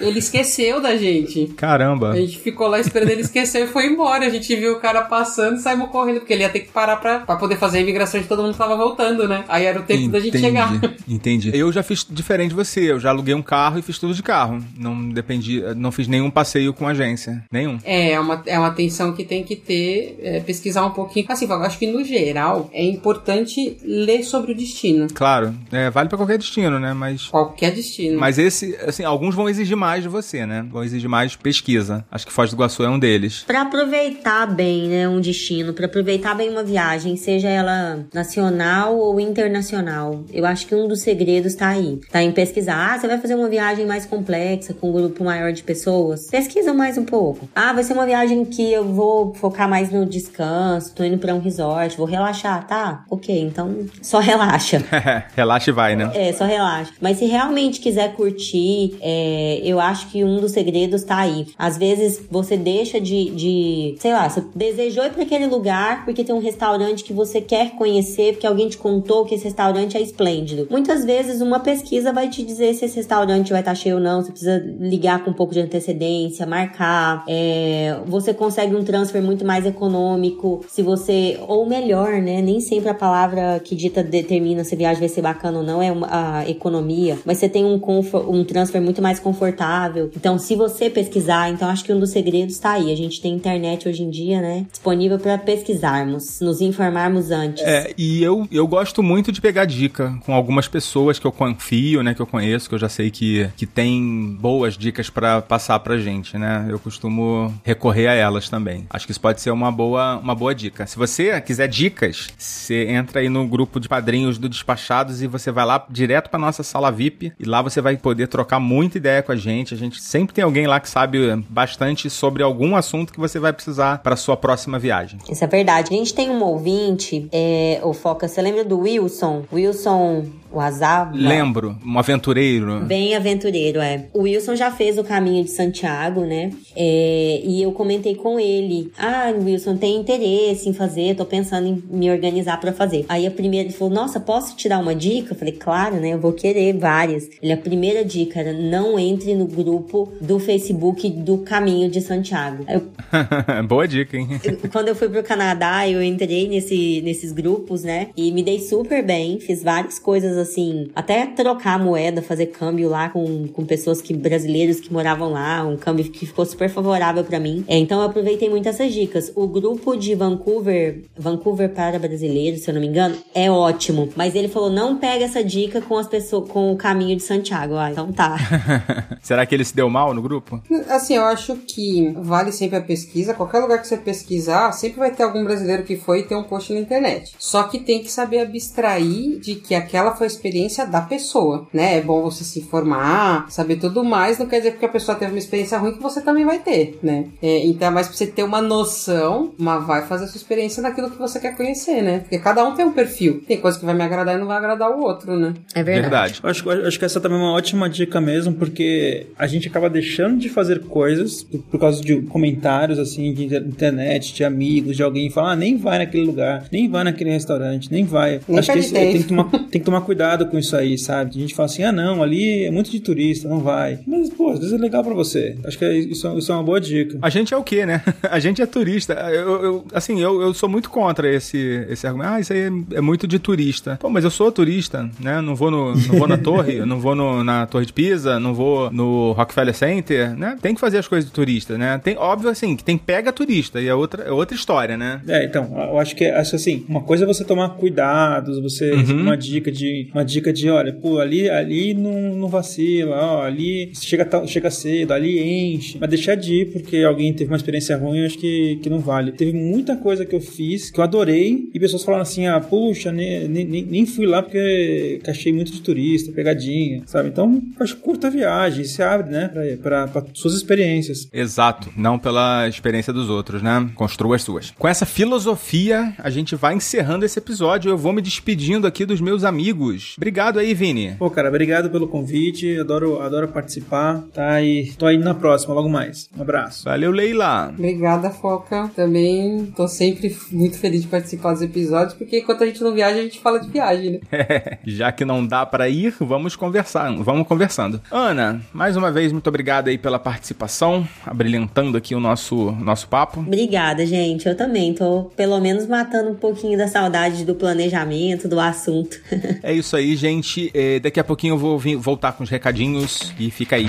S7: Ele esqueceu da gente.
S3: Caramba.
S7: A gente ficou lá esperando ele esquecer e foi embora. A gente viu o cara passando e saímos correndo, porque ele ia ter que parar pra, pra poder fazer a imigração de todo mundo que tava voltando, né? Aí era o tempo da gente chegar.
S3: Entendi. Eu já fiz diferente de você. Eu já aluguei um carro e fiz tudo de carro. Não dependi, não fiz nenhum passeio com agência. Nenhum.
S7: É, é uma, é uma atenção que tem que ter, é, pesquisar um pouquinho. Assim, eu acho que no geral é importante ler sobre o destino.
S3: Claro, é, vale pra qualquer destino, né? Mas
S7: Qualquer destino.
S3: mas esse, assim, alguns vão exigir mais de você, né? Vão exigir mais pesquisa. Acho que Foz do Iguaçu é um deles.
S8: Pra aproveitar bem, né, um destino, pra aproveitar bem uma viagem, seja ela nacional ou internacional, eu acho que um dos segredos tá aí, tá em pesquisar. Ah, você vai fazer uma viagem mais complexa com um grupo maior de pessoas? Pesquisa mais um pouco. Ah, vai ser uma viagem que eu vou focar mais no descanso, tô indo pra um resort, vou relaxar, tá? Ok, então só relaxa.
S3: Relaxa e vai, né?
S8: É, só relaxa. Mas se realmente quiser curtir, é, eu acho que um dos segredos tá aí. Às vezes você deixa de, de sei lá, você desejou ir pra aquele lugar porque tem um restaurante que você quer conhecer, porque alguém te contou que esse restaurante é esplêndido. Muitas vezes uma pesquisa vai te dizer se esse restaurante vai estar cheio ou não, você precisa ligar com um pouco de antecedência, marcar. É, você consegue um transfer muito mais econômico, se você, ou melhor, né? Nem sempre a palavra que dita determina se a viagem vai ser bacana ou não é uma- a economia, mas você tem um, um transfer muito mais confortável. Então, se você pesquisar, então acho que um dos segredos tá aí. A gente tem internet hoje em dia, né? Disponível para pesquisarmos, nos informarmos antes.
S3: É, e eu, eu gosto muito de pegar dica com algumas pessoas que eu confio, né, que eu conheço, que eu já sei que, que tem boas dicas pra passar pra gente, né? Eu costumo recorrer a elas também. Acho que isso pode ser uma boa, uma boa dica. Se você quiser dicas, você entra aí no grupo de padrinhos do Despachados e você vai lá direto pra nossa sala VIP e lá você vai poder trocar muita ideia com a gente. A gente sempre tem alguém lá que sabe bastante sobre algum assunto que você vai precisar pra sua próxima viagem.
S8: Isso é verdade. A gente tem um ouvinte, é, o Foca, você lembra do Wilson? Wilson Wazaba?
S3: Lembro, um aventureiro.
S8: Bem aventureiro, é. O Wilson já fez o caminho de Santiago, né? É, e eu comentei com ele: Ah, Wilson, tem interesse em fazer, tô pensando em me organizar pra fazer. Aí a primeira, ele falou: Nossa, posso te dar uma dica? Eu falei: Claro, né? Eu vou querer várias. Ele, a primeira dica era: Não entre no grupo do Facebook do caminho de Santiago. Eu
S3: Boa dica, hein?
S8: quando eu fui pro Canadá, eu entrei nesse, nesses grupos, né? E me dei super bem, fiz várias coisas assim, até trocar moeda, fazer câmbio lá com, com pessoas que brasileiros que moravam lá, um câmbio que ficou super favorável para mim. É, então eu aproveitei muito essas dicas. O grupo de Vancouver, Vancouver para brasileiros, se eu não me engano, é ótimo. Mas ele falou: não pega essa dica com as pessoas, com o caminho de Santiago. Ah, então tá.
S3: Será que ele se deu mal no grupo?
S7: Assim, eu acho que vale sempre a pesquisa. Qualquer lugar que você pesquisar, sempre vai ter algum brasileiro que foi e tem um post na internet. Só que tem que saber abstrair de que aquela foi experiência da pessoa, né? É bom você se informar, saber tudo mais. Não quer dizer que porque a pessoa teve uma experiência ruim que você também vai ter, né? É, então é mais pra você ter uma noção, mas vai fazer a sua experiência naquilo que você quer conhecer, né? Porque cada um tem um perfil. Tem coisa que vai me agradar e não vai agradar o outro, né?
S8: É verdade.
S3: Verdade.
S6: Eu acho, eu acho que essa também é uma ótima dica mesmo, porque a gente acaba deixando de fazer coisas por, por causa de comentários, assim, de inter- internet, de amigos, de alguém falar, ah, nem vai naquele lugar, nem vai naquele restaurante, nem vai.
S7: Nem
S6: acho que
S7: perde
S6: esse- tem, que tomar, tem que tomar cuidado com isso aí, sabe? A gente fala assim, ah, não, ali é muito de turista, não vai. Mas, pô, às vezes é legal pra você. Acho que é- isso, isso é uma boa dica.
S3: A gente é o quê, né? A gente é turista. Eu, eu- assim, eu, eu sou muito contra esse, esse argumento. Ah, isso aí é, é muito de turista. Pô, mas eu sou turista, né? Não vou, no, não vou na torre, não vou no- na Torre de Pisa, não vou no Rockefeller Center, né? Tem que fazer as coisas de turista, né? Tem, óbvio, assim, que tem pega turista e é outra, é outra história, né?
S6: É, então, eu acho que acho assim, uma coisa é você tomar cuidados, você
S3: Uhum.
S6: uma dica de uma dica de, olha, pô, ali ali não, não vacila, ó, ali chega chega cedo, ali enche, mas deixar de ir porque alguém teve uma experiência ruim, eu acho que, que não vale. Teve muita coisa que eu fiz que eu adorei e pessoas falaram assim: "Ah, puxa, ne- ne- nem, nem fui lá porque achei muito de turista, pegadinha", sabe? Então, acho que curta a viagem, se abre, né, pra, pra, pra suas experiências.
S3: Exato, não pela experiência dos outros, né? Construa as suas. Com essa filosofia, a gente vai encerrando esse episódio. Eu vou me despedindo aqui dos meus amigos. Obrigado aí, Vini.
S6: Pô, cara, obrigado pelo convite. Adoro, adoro participar, tá? E tô aí na próxima, logo mais. Um abraço.
S3: Valeu, Leila.
S7: Obrigada, Foca. Também tô sempre muito feliz de participar dos episódios, porque enquanto a gente não viaja, a gente fala de viagem, né?
S3: Já que não dá pra ir, vamos conversar, vamos conversando. Ana, mais uma vez muito obrigado aí pela participação, abrilhantando aqui o nosso nosso papo.
S8: Obrigada, gente. Eu também tô, pelo menos, matando um pouquinho da saudade do planejamento, do assunto.
S3: É isso aí, gente. É, daqui a pouquinho eu vou voltar com os recadinhos e fica aí.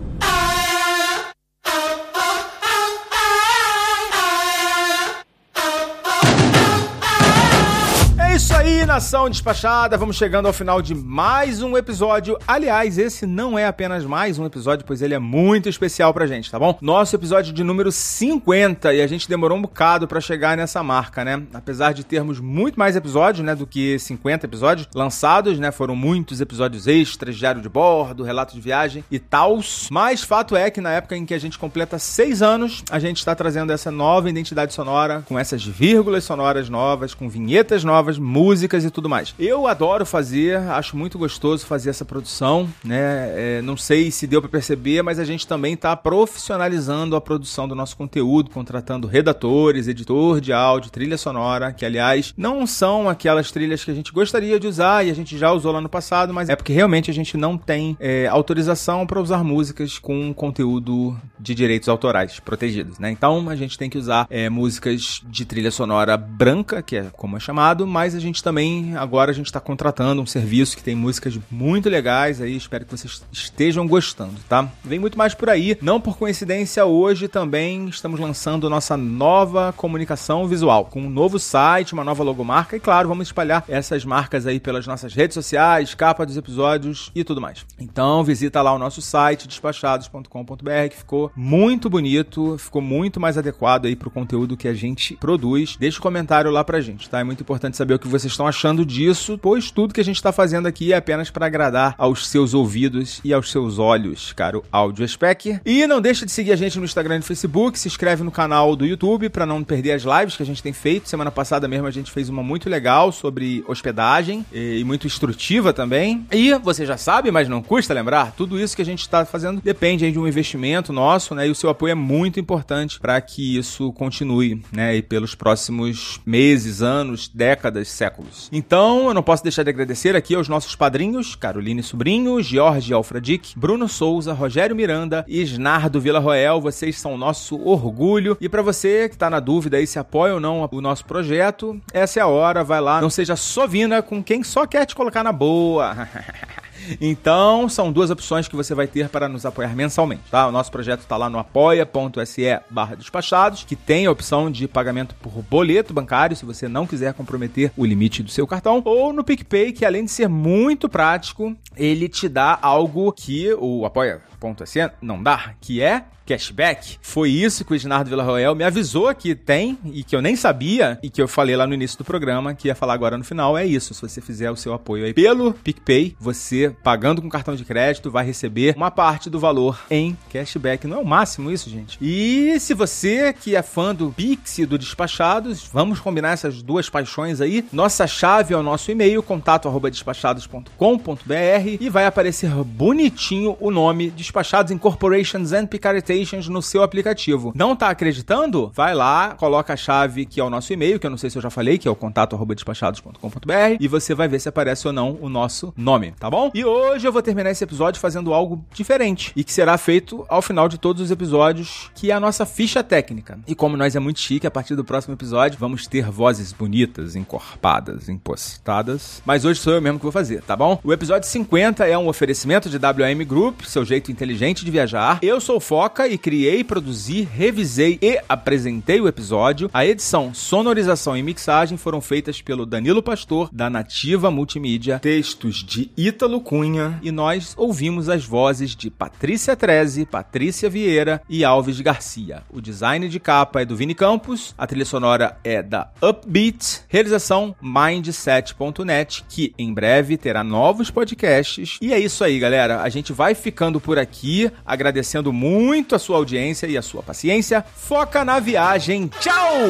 S3: Aí, nação despachada. Vamos chegando ao final de mais um episódio. Aliás, esse não é apenas mais um episódio, pois ele é muito especial pra gente, tá bom? Nosso episódio de número 50 e a gente demorou um bocado pra chegar nessa marca, né? Apesar de termos muito mais episódios, né, do que 50 episódios lançados, né? Foram muitos episódios extras, diário de bordo, relato de viagem e tals. Mas fato é que na época em que a gente completa seis anos, a gente está trazendo essa nova identidade sonora, com essas vírgulas sonoras novas, com vinhetas novas, músicas e tudo mais. Eu adoro fazer, acho muito gostoso fazer essa produção, né? É, não sei se deu para perceber, mas a gente também está profissionalizando a produção do nosso conteúdo, contratando redatores, editor de áudio, trilha sonora, que aliás não são aquelas trilhas que a gente gostaria de usar e a gente já usou lá no passado, mas é porque realmente a gente não tem é, autorização para usar músicas com conteúdo de direitos autorais protegidos, né? Então a gente tem que usar é, músicas de trilha sonora branca, que é como é chamado, mas a gente também agora a gente está contratando um serviço que tem músicas muito legais aí, espero que vocês estejam gostando, tá? Vem muito mais por aí, não por coincidência hoje também estamos lançando nossa nova comunicação visual, com um novo site, uma nova logomarca e claro, vamos espalhar essas marcas aí pelas nossas redes sociais, capa dos episódios e tudo mais. Então visita lá o nosso site despachados.com.br que ficou muito bonito, ficou muito mais adequado aí pro conteúdo que a gente produz. Deixa um comentário lá pra gente, tá? É muito importante saber o que vocês estão achando disso, pois tudo que a gente está fazendo aqui é apenas para agradar aos seus ouvidos e aos seus olhos, caro áudio spec. E não deixa de seguir a gente no Instagram e no Facebook, se inscreve no canal do YouTube para não perder as lives que a gente tem feito. Semana passada mesmo a gente fez uma muito legal sobre hospedagem e muito instrutiva também. E você já sabe, mas não custa lembrar, tudo isso que a gente está fazendo depende de um investimento nosso, né? E o seu apoio é muito importante para que isso continue, né? E pelos próximos meses, anos, décadas, séculos. Então, eu não posso deixar de agradecer aqui aos nossos padrinhos, Caroline Sobrinho, Jorge Alfredic, Bruno Souza, Rogério Miranda e Isnardo Vila Roel. Vocês são nosso orgulho. E para você que está na dúvida aí se apoia ou não o nosso projeto, essa é a hora, vai lá. Não seja sovina com quem só quer te colocar na boa. Então, são duas opções que você vai ter para nos apoiar mensalmente, tá? O nosso projeto está lá no apoia.se barra despachados, que tem a opção de pagamento por boleto bancário, se você não quiser comprometer o limite do seu cartão, ou no PicPay, que além de ser muito prático, ele te dá algo que o apoia.se não dá, que é cashback. Foi isso que o Ednardo Villarroel me avisou que tem e que eu nem sabia e que eu falei lá no início do programa, que ia falar agora no final. É isso. Se você fizer o seu apoio aí pelo PicPay, você pagando com cartão de crédito vai receber uma parte do valor em cashback. Não é o máximo isso, gente? E se você que é fã do Pix e do Despachados, vamos combinar essas duas paixões aí. Nossa chave é o nosso e-mail, contato@despachados.com.br e vai aparecer bonitinho o nome Despachados Incorporations and Picaretation no seu aplicativo. Não tá acreditando? Vai lá, coloca a chave que é o nosso e-mail, que eu não sei se eu já falei, que é o contato@despachados.com.br e você vai ver se aparece ou não o nosso nome, tá bom? E hoje eu vou terminar esse episódio fazendo algo diferente e que será feito ao final de todos os episódios, que é a nossa ficha técnica. E como nós é muito chique, a partir do próximo episódio vamos ter vozes bonitas, encorpadas, impostadas. Mas hoje sou eu mesmo que vou fazer, tá bom? O episódio 50 é um oferecimento de WM Group, seu jeito inteligente de viajar. Eu sou Foca e criei, produzi, revisei e apresentei o episódio. A edição, sonorização e mixagem foram feitas pelo Danilo Pastor, da Nativa Multimídia, textos de Ítalo Cunha e nós ouvimos as vozes de Patrícia Treze, Patrícia Vieira e Alves Garcia. O design de capa é do Vini Campos, a trilha sonora é da Upbeat, realização mindset.net, que em breve terá novos podcasts. E é isso aí, galera. A gente vai ficando por aqui, agradecendo muito a sua audiência e a sua paciência. Foca na viagem. Tchau!